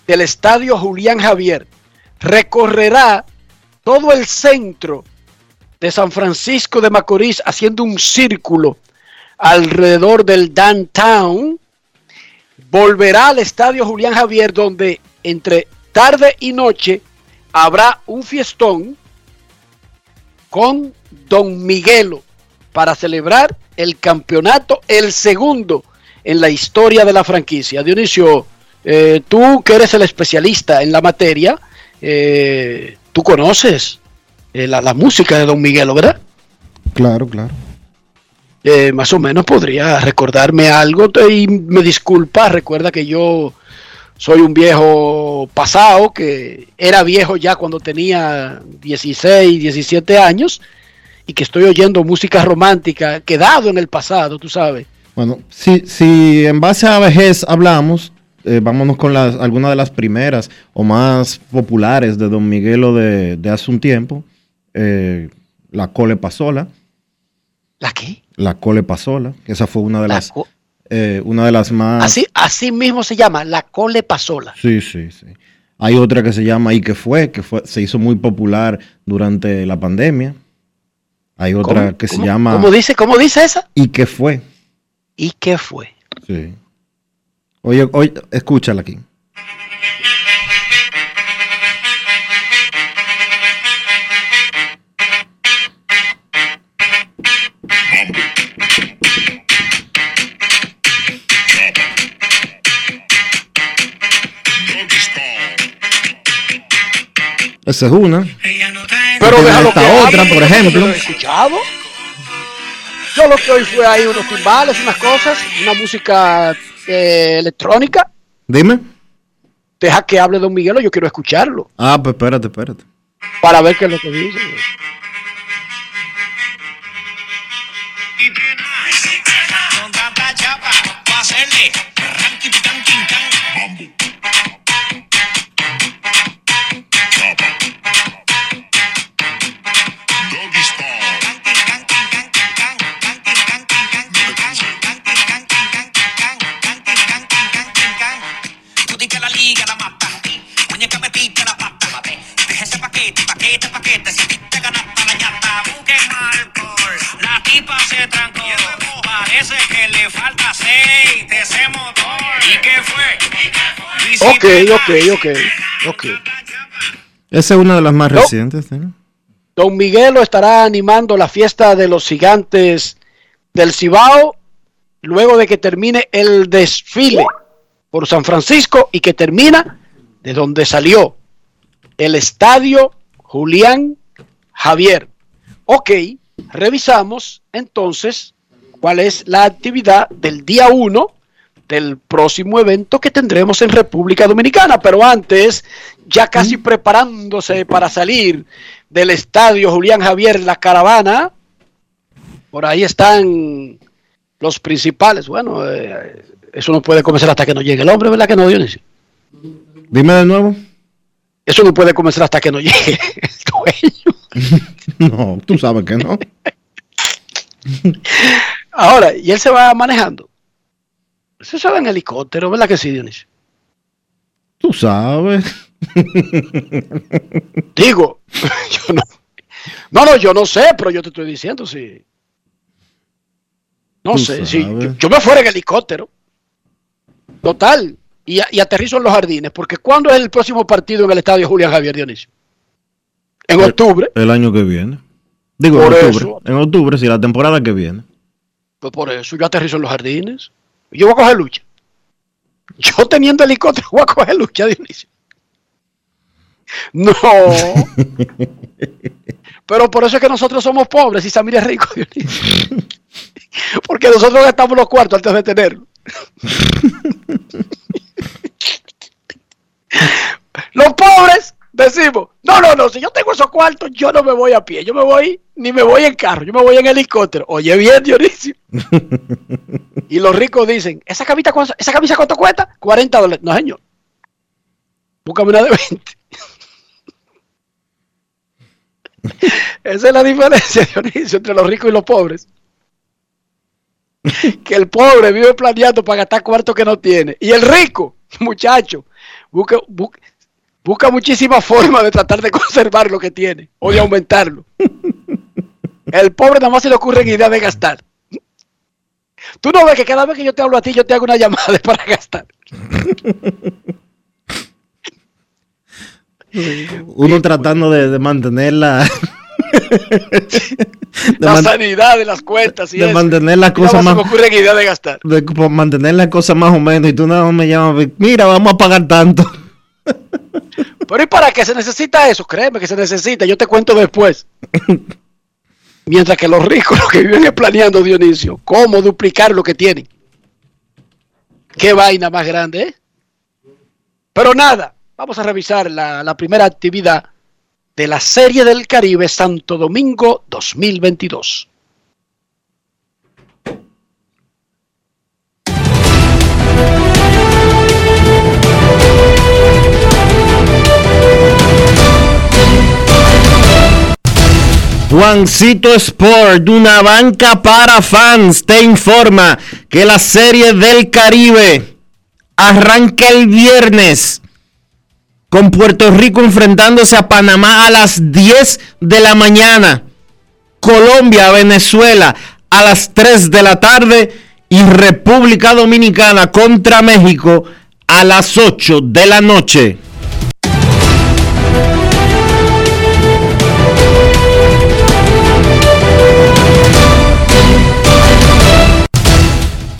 del Estadio Julián Javier. Recorrerá todo el centro de San Francisco de Macorís haciendo un círculo alrededor del downtown. Volverá al Estadio Julián Javier donde entre tarde y noche habrá un fiestón con Don Miguelo para celebrar el campeonato, el segundo en la historia de la franquicia. Dionisio, eh, tú que eres el especialista en la materia, eh, tú conoces eh, la, la música de Don Miguelo, ¿verdad? Claro, claro. Eh, más o menos podría recordarme algo y me disculpa, recuerda que yo soy un viejo pasado, que era viejo ya cuando tenía 16, 17 años y que estoy oyendo música romántica, quedado en el pasado, tú sabes. Bueno, si, si en base a vejez hablamos, eh, vámonos con las, algunas de las primeras o más populares de Don Miguelo de, de hace un tiempo. Eh, la Cole Pasola. ¿La qué? La Cole Pasola. que Esa fue una de La las, eh, una de las más... Así, así mismo se llama, la cole pasola. Sí, sí, sí. Hay otra que se llama Y que fue, que fue, se hizo muy popular durante la pandemia. Hay otra ¿Cómo? que se llama ¿Cómo dice, cómo dice esa? Y que fue. ¿Y qué fue? Sí. Oye, oye, escúchala aquí. Esa es una. Pero déjalo esta que otra, hable, por yo ejemplo. lo he escuchado. Yo lo que hoy fue ahí unos timbales, unas cosas, una música eh, electrónica. Dime. Deja que hable Don Miguelo, yo quiero escucharlo Ah, pues espérate, espérate. para ver qué es lo que dice. Trancó, parece que le falta aceite ese motor. ¿Y qué fue? Ok, ok, ok, ok. Esa es una de las más No. recientes. ¿sí? Don Miguelo estará animando la fiesta de los gigantes del Cibao luego de que termine el desfile por San Francisco y que termina de donde salió el estadio Julián Javier. Ok, revisamos entonces cuál es la actividad del día 1 del próximo evento que tendremos en República Dominicana. Pero antes, ya casi preparándose para salir del estadio Julián Javier, la caravana, por ahí están los principales. Bueno, eh, eso no puede comenzar hasta que no llegue el hombre, ¿verdad que no, Dionisio? Dime de nuevo. Eso no puede comenzar hasta que no llegue el dueño. No, tú sabes que no. Ahora, y él se va manejando. Se va en helicóptero, ¿verdad que sí, Dionisio? Tú sabes. Digo, yo no. No, no, yo no sé, pero yo te estoy diciendo, sí. No Tú sé, sí. sabes. Yo, yo me fuera en helicóptero. Total. Y, y aterrizo en los jardines. Porque ¿cuándo es el próximo partido en el estadio Julián Javier Dionisio? En octubre. El año que viene. Digo, Por en octubre. eso. En octubre, sí, la temporada que viene. Pues por eso yo aterrizo en los jardines. Yo voy a coger lucha. Yo teniendo helicóptero voy a coger lucha, Dionisio. No. Pero por eso es que nosotros somos pobres y Samir es rico, Dionisio. Porque nosotros gastamos los cuartos antes de tenerlo. Los pobres decimos, no, no, no, si yo tengo esos cuartos, yo no me voy a pie, yo me voy, ni me voy en carro, yo me voy en helicóptero. Oye bien, Dionisio. Y los ricos dicen, ¿esa camisa, cuánto- esa camisa cuánto cuesta? 40 dólares. No, señor. Búscame una de 20. Esa es la diferencia, Dionisio, entre los ricos y los pobres. Que el pobre vive planeando para gastar cuarto que no tiene. Y el rico, muchacho, busca, busca, busca muchísimas formas de tratar de conservar lo que tiene o de aumentarlo. El pobre nada más se le ocurre idea de gastar. Tú no ves que cada vez que yo te hablo a ti, yo te hago una llamada para gastar. Uno tratando de, de mantener la. de La sanidad de las cuentas y de eso. mantener la Y nada cosa se más. me ocurre idea de gastar. de mantener la cosa más o menos. Y tú nada más me llamas. Mira, vamos a pagar tanto. Pero ¿y para qué se necesita eso? Créeme que se necesita. Yo te cuento después. Mientras que los ricos lo que viven es planeando, Dionisio, cómo duplicar lo que tienen. Qué vaina más grande, ¿eh? Pero nada, vamos a revisar la, la primera actividad de la Serie del Caribe Santo Domingo 2022. Juancito Sport, una banca para fans, te informa que la Serie del Caribe arranca el viernes con Puerto Rico enfrentándose a Panamá a las 10 de la mañana, Colombia, Venezuela a las 3 de la tarde y República Dominicana contra México a las 8 de la noche.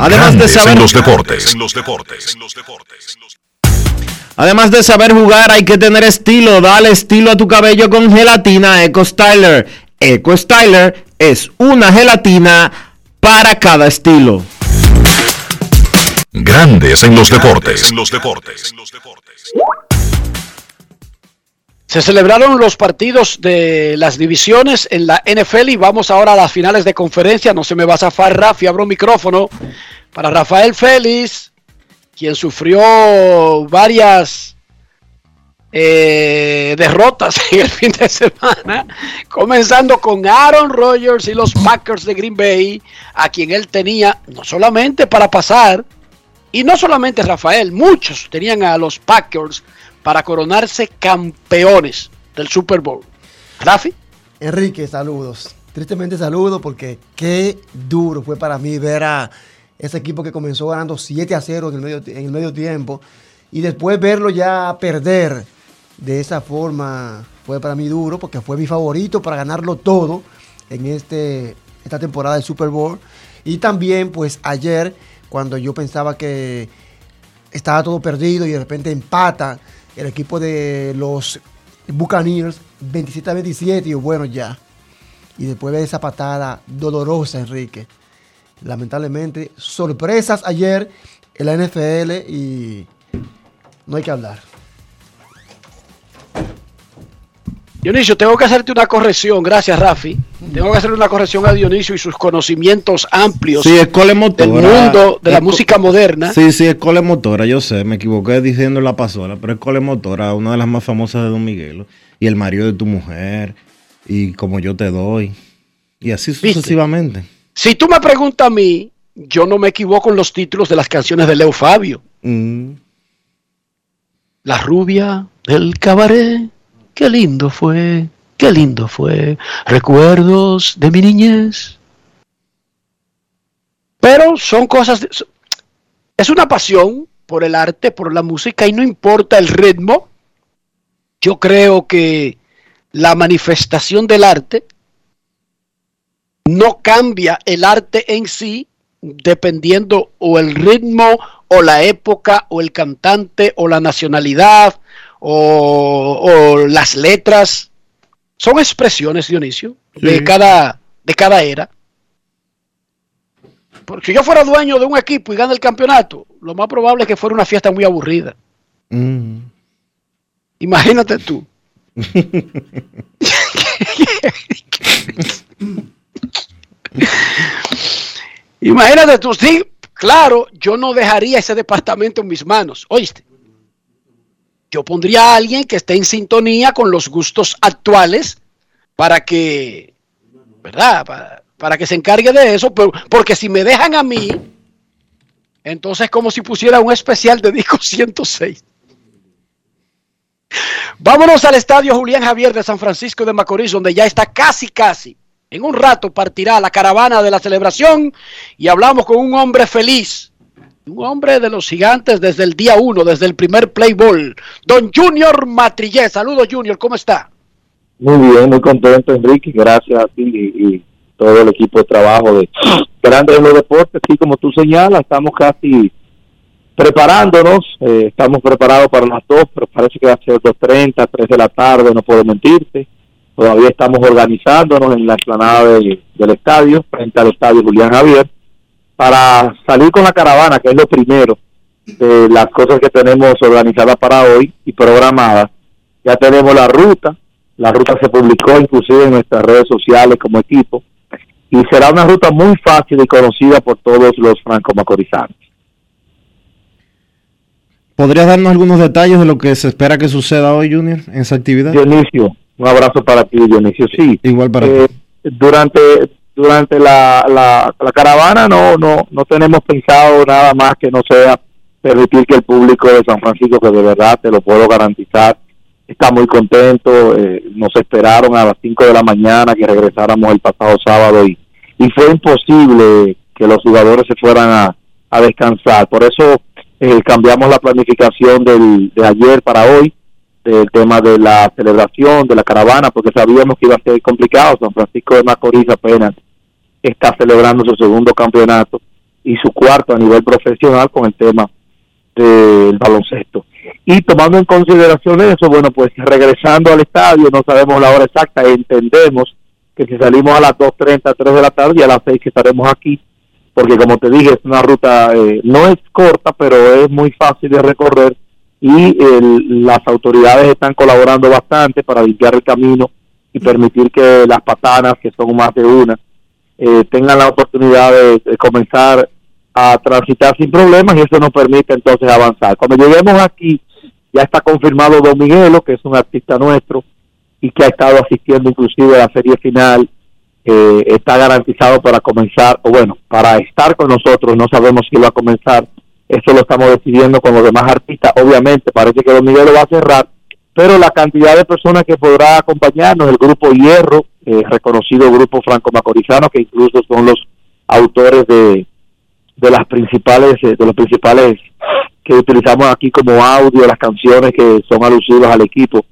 Además de saber en los deportes. Además de saber jugar, hay que tener estilo. Dale estilo a tu cabello con gelatina Eco Styler. Eco Styler es una gelatina para cada estilo. Grandes en los deportes. Se celebraron los partidos de las divisiones en la NFL y vamos ahora a las finales de conferencia. No se me va a zafar Rafi, abro micrófono para Rafael Félix, quien sufrió varias eh, derrotas en el fin de semana, comenzando con Aaron Rodgers y los Packers de Green Bay, a quien él tenía no solamente para pasar, y no solamente Rafael, muchos tenían a los Packers para coronarse campeones del Super Bowl. Rafi. Enrique, saludos. Tristemente saludos porque qué duro fue para mí ver a ese equipo que comenzó ganando 7 a 0 en el medio, en el medio tiempo y después verlo ya perder de esa forma fue para mí duro porque fue mi favorito para ganarlo todo en este, esta temporada del Super Bowl. Y también pues ayer cuando yo pensaba que estaba todo perdido y de repente empata el equipo de los Buccaneers 27 a 27 y bueno ya. Y después de esa patada dolorosa, Enrique. Lamentablemente, sorpresas ayer en la NFL y no hay que hablar. Dionisio, tengo que hacerte una corrección, gracias Rafi. Tengo que hacer una corrección a Dionisio y sus conocimientos amplios Sí, es cole motora. del mundo de la Es música moderna. Sí, sí, es cole motora, yo sé, me equivoqué diciendo la pasola, pero es cole motora, una de las más famosas de Don Miguelo. Y el marido de tu mujer, y como yo te doy, y así sucesivamente. Si tú me preguntas a mí, yo no me equivoco en los títulos de las canciones de Leo Fabio. Mm. La rubia del cabaret, qué lindo fue, qué lindo fue. Recuerdos de mi niñez. Pero son cosas, de- es una pasión por el arte, por la música y no importa el ritmo. Yo creo que la manifestación del arte no cambia el arte en sí dependiendo o el ritmo o la época o el cantante o la nacionalidad o, o las letras. Son expresiones, Dionisio, de, cada, de cada era. Porque si yo fuera dueño de un equipo y gana el campeonato, lo más probable es que fuera una fiesta muy aburrida. Mm. Imagínate tú. Imagínate tú, sí, claro, yo no dejaría ese departamento en mis manos, oíste. Yo pondría a alguien que esté en sintonía con los gustos actuales para que, ¿verdad? Para, para que se encargue de eso, porque si me dejan a mí, entonces es como si pusiera un especial de disco 106. Vámonos al estadio Julián Javier de San Francisco de Macorís, donde ya está casi, casi. En un rato partirá la caravana de la celebración y hablamos con un hombre feliz, un hombre de los gigantes desde el día uno, desde el primer play ball, don Junior Matrillé. Saludos, Junior, ¿cómo está? Muy bien, muy contento, Enrique. Gracias a ti y, todo el equipo de trabajo de Grandes en los Deportes. Sí, como tú señalas, estamos casi preparándonos. eh, estamos preparados para las dos, pero parece que va a ser 2.30, 3 de la tarde, no puedo mentirte. Todavía estamos organizándonos en la explanada de- del estadio, frente al estadio Julián Javier, para salir con la caravana, que es lo primero de las cosas que tenemos organizadas para hoy y programadas. Ya tenemos la ruta, la ruta se publicó inclusive en nuestras redes sociales como equipo y será una ruta muy fácil y conocida por todos los franco-macorizanos. ¿Podrías darnos algunos detalles de lo que se espera que suceda hoy, Junior, en esa actividad? Dionisio, un abrazo para ti, Dionisio. Sí, Igual para eh, durante durante la, la, la caravana no, no, no tenemos pensado nada más que no sea permitir que el público de San Francisco, que de verdad te lo puedo garantizar, está muy contento. eh, nos esperaron a las 5 de la mañana que regresáramos el pasado sábado y, y fue imposible que los jugadores se fueran a, a descansar. Por eso eh, cambiamos la planificación del, de ayer para hoy, del tema de la celebración, de la caravana, porque sabíamos que iba a ser complicado. San Francisco de Macorís apenas está celebrando su segundo campeonato y su cuarto a nivel profesional con el tema del baloncesto. Y tomando en consideración eso, bueno, pues regresando al estadio, no sabemos la hora exacta, entendemos que si salimos a las 2.30, 3 de la tarde y a las 6 que estaremos aquí, porque como te dije, es una ruta, eh, no es corta, pero es muy fácil de recorrer y el- las autoridades están colaborando bastante para limpiar el camino y permitir que las patanas, que son más de una, eh, tengan la oportunidad de, de comenzar a transitar sin problemas y eso nos permite entonces avanzar. Cuando lleguemos aquí, ya está confirmado Don Miguelo, que es un artista nuestro y que ha estado asistiendo inclusive a la serie final, eh, está garantizado para comenzar, o bueno, para estar con nosotros, no sabemos si va a comenzar, eso lo estamos decidiendo con los demás artistas, obviamente parece que Don Miguelo va a cerrar, pero la cantidad de personas que podrá acompañarnos, el grupo Hierro, eh, reconocido grupo franco-macorizano, que incluso son los autores de, de las principales, eh, de los principales que utilizamos aquí como audio, las canciones que son alusivas al equipo.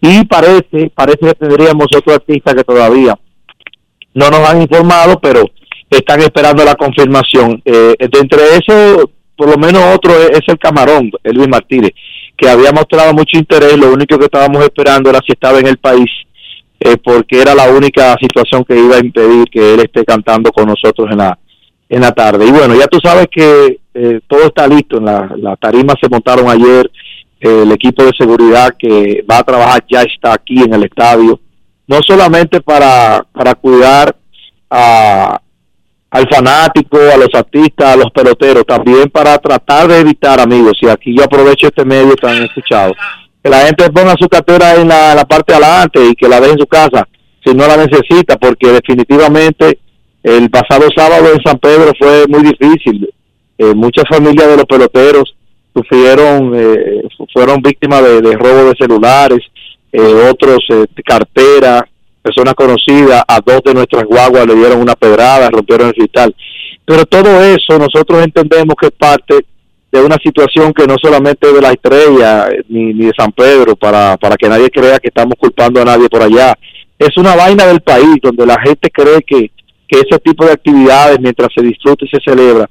Y parece, parece que tendríamos otro artista que todavía no nos han informado, pero están esperando la confirmación. Eh, de entre eso, por lo menos otro es, el Camarón, Elvis Martínez, que había mostrado mucho interés, lo único que estábamos esperando era si estaba en el país, eh, porque era la única situación que iba a impedir que él esté cantando con nosotros en la, en la tarde. Y bueno, ya tú sabes que eh, todo está listo, en la, la tarima se montaron ayer, eh, el equipo de seguridad que va a trabajar ya está aquí en el estadio, no solamente para, para cuidar a, al fanático, a los artistas, a los peloteros, también para tratar de evitar, amigos, y aquí yo aprovecho este medio tan escuchado, que la gente ponga su cartera en la, parte de adelante y que la deje en su casa si no la necesita, porque definitivamente el pasado sábado en San Pedro fue muy difícil. Eh, muchas familias de los peloteros sufrieron, eh, fu- fueron víctimas de, de robo de celulares, eh, otros eh, carteras, personas conocidas, a dos de nuestras guaguas le dieron una pedrada, rompieron el cristal. Pero todo eso nosotros entendemos que es parte de una situación que no solamente de la estrella eh, ni, ni de San Pedro, para, para que nadie crea que estamos culpando a nadie por allá. Es una vaina del país donde la gente cree que, que ese tipo de actividades, mientras se disfruta y se celebra,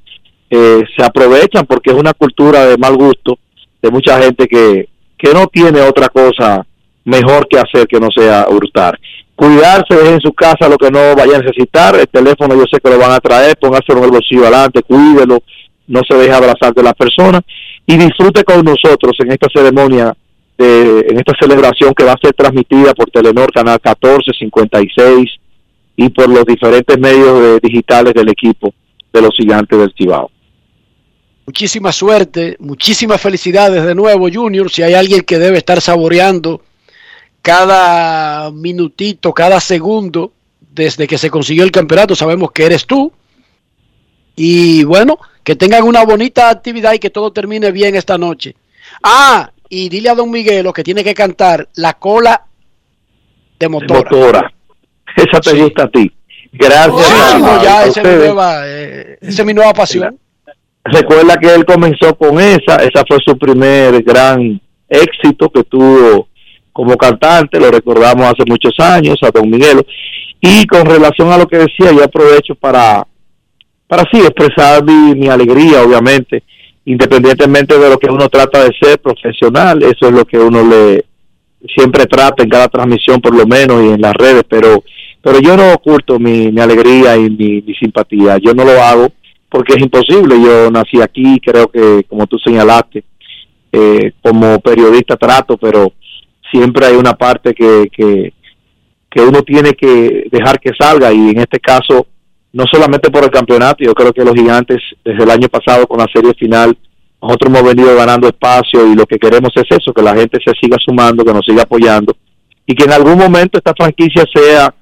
eh, se aprovechan porque es una cultura de mal gusto de mucha gente que, que no tiene otra cosa mejor que hacer que no sea hurtar. Cuidarse, deje en su casa lo que no vaya a necesitar. El teléfono yo sé que lo van a traer, póngaselo en el bolsillo adelante, cuídelo, no se deje abrazar de las personas y disfrute con nosotros en esta ceremonia, de, en esta celebración que va a ser transmitida por Telenor, Canal 14, 56 y por los diferentes medios eh, digitales del equipo de los gigantes del Cibao. Muchísima suerte, muchísimas felicidades de nuevo, Junior. Si hay alguien que debe estar saboreando cada minutito, cada segundo desde que se consiguió el campeonato, sabemos que eres tú. Y bueno, que tengan una bonita actividad y que todo termine bien esta noche. Ah, y dile a don Miguelo que tiene que cantar la cola de motora. Motora. Esa te gusta a ti. Gracias. A- ya, a esa es nueva, eh, esa es mi nueva pasión. Recuerda que él comenzó con esa, esa fue su primer gran éxito que tuvo como cantante, lo recordamos hace muchos años, a Don Miguelo. Y con relación a lo que decía, yo aprovecho para, para sí expresar mi, mi alegría, obviamente, independientemente de lo que uno trata de ser profesional, eso es lo que uno le siempre trata en cada transmisión, por lo menos, y en las redes, pero pero yo no oculto mi, mi alegría y mi, simpatía, yo no lo hago porque es imposible, yo nací aquí, creo que como tú señalaste, eh, como periodista trato, pero siempre hay una parte que, que, uno tiene que dejar que salga. Y en este caso no solamente por el campeonato, yo creo que los gigantes desde el año pasado con la serie final, nosotros hemos venido ganando espacio y lo que queremos es eso, que la gente se siga sumando, que nos siga apoyando. Y que en algún momento esta franquicia sea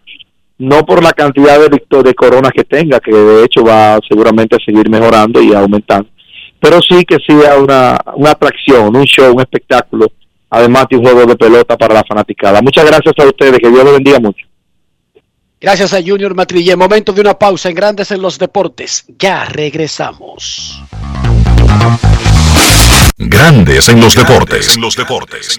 no por la cantidad de, de coronas que tenga, que de hecho va seguramente a seguir mejorando y aumentando, pero sí que sea una, una atracción, un show, un espectáculo, además de un juego de pelota para la fanaticada. Muchas gracias a ustedes, que Dios los bendiga mucho. Gracias a Junior Matrille. Momento de una pausa en Grandes en los Deportes. Ya regresamos. Grandes en los deportes. los deportes.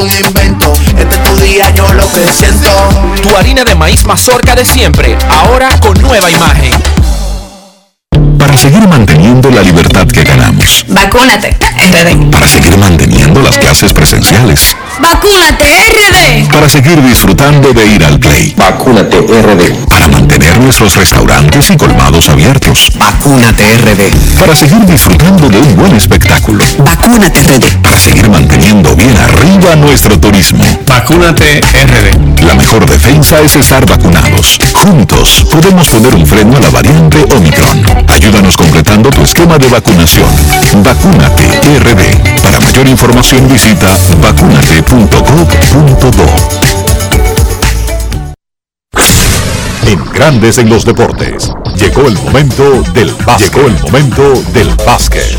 algún invento. Este es tu día, yo lo que siento. Tu harina de maíz mazorca de siempre, ahora con nueva imagen. Para seguir manteniendo la libertad que ganamos. Vacúnate, RD. Para seguir manteniendo las clases presenciales. Vacúnate, RD. Para seguir disfrutando de ir al play. Vacúnate RD. Para mantener nuestros restaurantes y colmados abiertos. Vacúnate RD. Para seguir disfrutando de un buen espectáculo. Vacúnate RD. Para seguir manteniendo bien arriba nuestro turismo. Vacúnate RD. La mejor defensa es estar vacunados. Juntos podemos poner un freno a la variante Omicron. Ayúdanos completando tu esquema de vacunación. Vacúnate RD. Para mayor información visita vacunate.gov.do. En Grandes en los Deportes. Llegó el momento del básquet. Llegó el momento del básquet.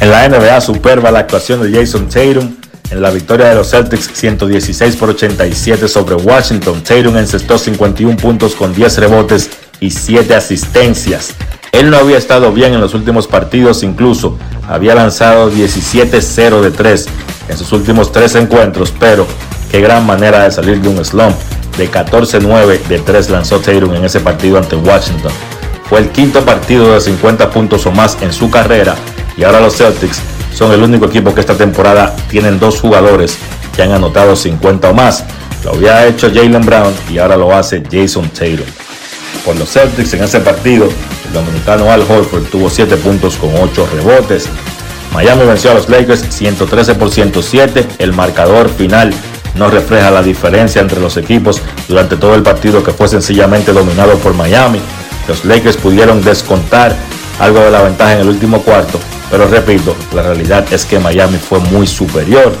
En la NBA superba la actuación de Jason Tatum en la victoria de los Celtics 116 por 87 sobre Washington. Tatum encestó 51 puntos con 10 rebotes y 7 asistencias. Él no había estado bien en los últimos partidos, incluso había lanzado 17-0 de 3 en sus últimos 3 encuentros, pero qué gran manera de salir de un slump. De 14-9 de 3 lanzó Tatum en ese partido ante Washington. Fue el quinto partido de 50 puntos o más en su carrera y ahora los Celtics son el único equipo que esta temporada tienen dos jugadores que han anotado 50 o más. Lo había hecho Jalen Brown y ahora lo hace Jason Tatum. Por los Celtics en ese partido, el dominicano Al Horford tuvo 7 puntos con 8 rebotes. Miami venció a los Lakers 113 por 107. El marcador final no refleja la diferencia entre los equipos durante todo el partido que fue sencillamente dominado por Miami. Los Lakers pudieron descontar algo de la ventaja en el último cuarto, pero repito, la realidad es que Miami fue muy superior.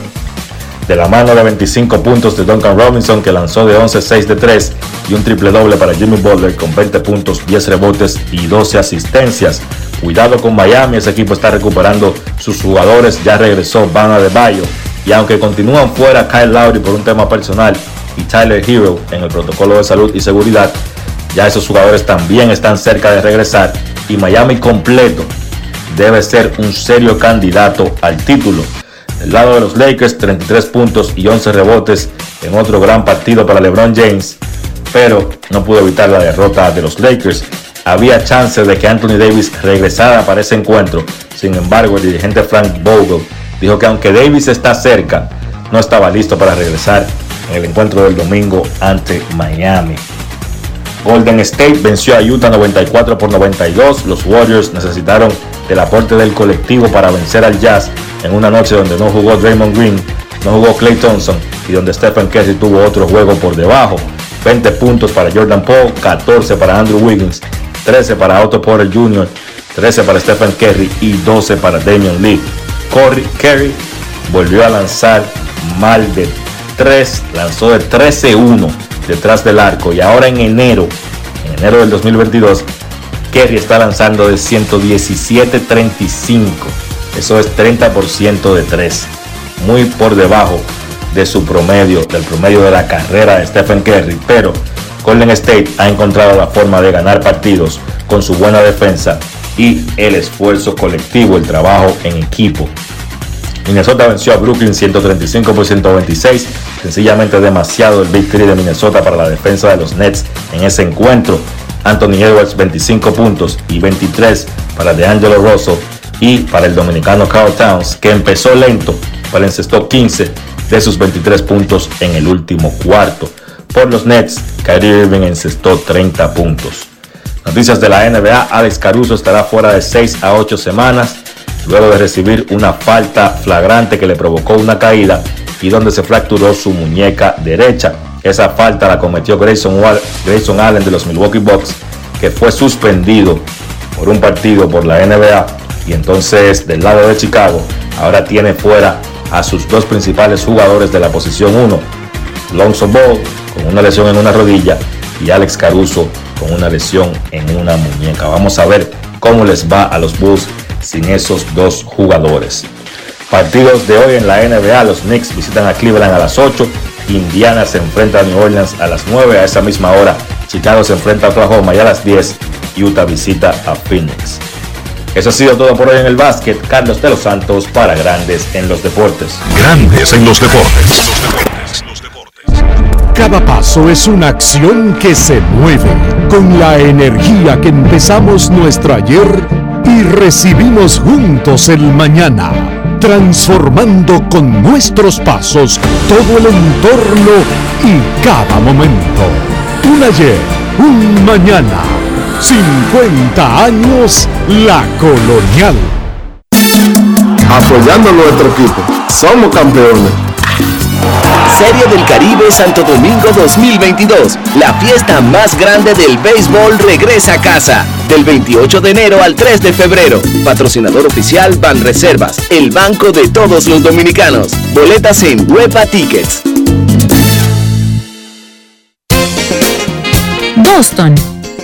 De la mano de 25 puntos de Duncan Robinson que lanzó de 11-6 de 3 y un triple doble para Jimmy Butler con 20 puntos, 10 rebotes y 12 asistencias. Cuidado con Miami, ese equipo está recuperando sus jugadores, ya regresó Bana de Bayo y aunque continúan fuera Kyle Lowry por un tema personal y Tyler Hero en el protocolo de salud y seguridad, ya esos jugadores también están cerca de regresar y Miami completo debe ser un serio candidato al título. Del lado de los Lakers, 33 puntos y 11 rebotes en otro gran partido para LeBron James, pero no pudo evitar la derrota de los Lakers. Había chance de que Anthony Davis regresara para ese encuentro, sin embargo el dirigente Frank Vogel dijo que aunque Davis está cerca, no estaba listo para regresar en el encuentro del domingo ante Miami. Golden State venció a Utah 94 por 92. Los Warriors necesitaron del aporte del colectivo para vencer al Jazz en una noche donde no jugó Draymond Green, no jugó Clay Thompson y donde Stephen Curry tuvo otro juego por debajo. 20 puntos para Jordan Poole, 14 para Andrew Wiggins, 13 para Otto Porter Jr., 13 para Stephen Curry y 12 para Damian Lee. Curry, Curry volvió a lanzar mal de 3, lanzó de 13-1 detrás del arco y ahora en enero, en enero del 2022, Kerry está lanzando de 117-35. Eso es 30% de 3. Muy por debajo de su promedio, del promedio de la carrera de Stephen Curry. Pero Golden State ha encontrado la forma de ganar partidos con su buena defensa y el esfuerzo colectivo, el trabajo en equipo. Minnesota venció a Brooklyn 135 por 126. Sencillamente demasiado el Big de Minnesota para la defensa de los Nets en ese encuentro. Anthony Edwards 25 puntos y 23 para DeAngelo Russell y para el dominicano Carl Towns que empezó lento, pero encestó 15 de sus 23 puntos en el último cuarto. Por los Nets, Kyrie Irving encestó 30 puntos. Noticias de la NBA, Alex Caruso estará fuera de 6 a 8 semanas luego de recibir una falta flagrante que le provocó una caída y donde se fracturó su muñeca derecha. Esa falta la cometió Grayson, Grayson Allen de los Milwaukee Bucks, que fue suspendido por un partido por la NBA y entonces del lado de Chicago ahora tiene fuera a sus dos principales jugadores de la posición 1, Lonzo Ball con una lesión en una rodilla y Alex Caruso con una lesión en una muñeca. Vamos a ver cómo les va a los Bulls sin esos dos jugadores. Partidos de hoy en la NBA, los Knicks visitan a Cleveland a las 8, Indiana se enfrenta a New Orleans a las 9, a esa misma hora Chicago se enfrenta a Oklahoma y a las 10 Utah visita a Phoenix. Eso ha sido todo por hoy en el básquet. Carlos de los Santos para Grandes en los Deportes. Grandes en los Deportes. Cada paso es una acción que se mueve con la energía que empezamos nuestro ayer y recibimos juntos el mañana, transformando con nuestros pasos todo el entorno y cada momento. Un ayer, un mañana, 50 años la colonial. Apoyando a nuestro equipo, somos campeones. Serie del Caribe Santo Domingo 2022. La fiesta más grande del béisbol regresa a casa. Del 28 de enero al 3 de febrero. Patrocinador oficial Ban Reservas, el banco de todos los dominicanos. Boletas en Huepa Tickets. Boston,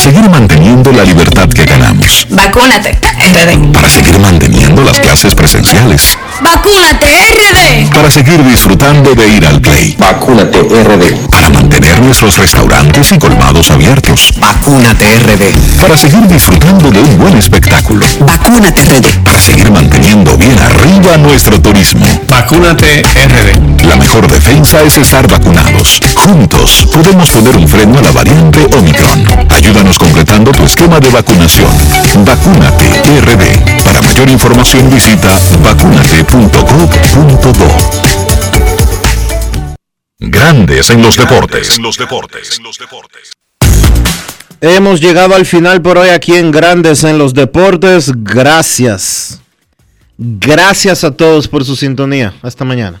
Para seguir manteniendo la libertad que ganamos. Vacúnate, RD. Para seguir manteniendo las clases presenciales. Vacúnate, RD. Para seguir disfrutando de ir al play. Vacúnate RD. Para mantener nuestros restaurantes y colmados abiertos. Vacúnate RD. Para seguir disfrutando de un buen espectáculo. Vacúnate, RD. Para seguir manteniendo bien arriba nuestro turismo. Vacúnate RD. La mejor defensa es estar vacunados. Juntos podemos poner un freno a la variante Omicron. Ayúdanos completando tu esquema de vacunación. Vacúnate RD. Para mayor información visita vacunate.gov.do. Grandes en los deportes. En los deportes. Hemos llegado al final por hoy aquí en Grandes en los Deportes. Gracias. Gracias a todos por su sintonía. Hasta mañana.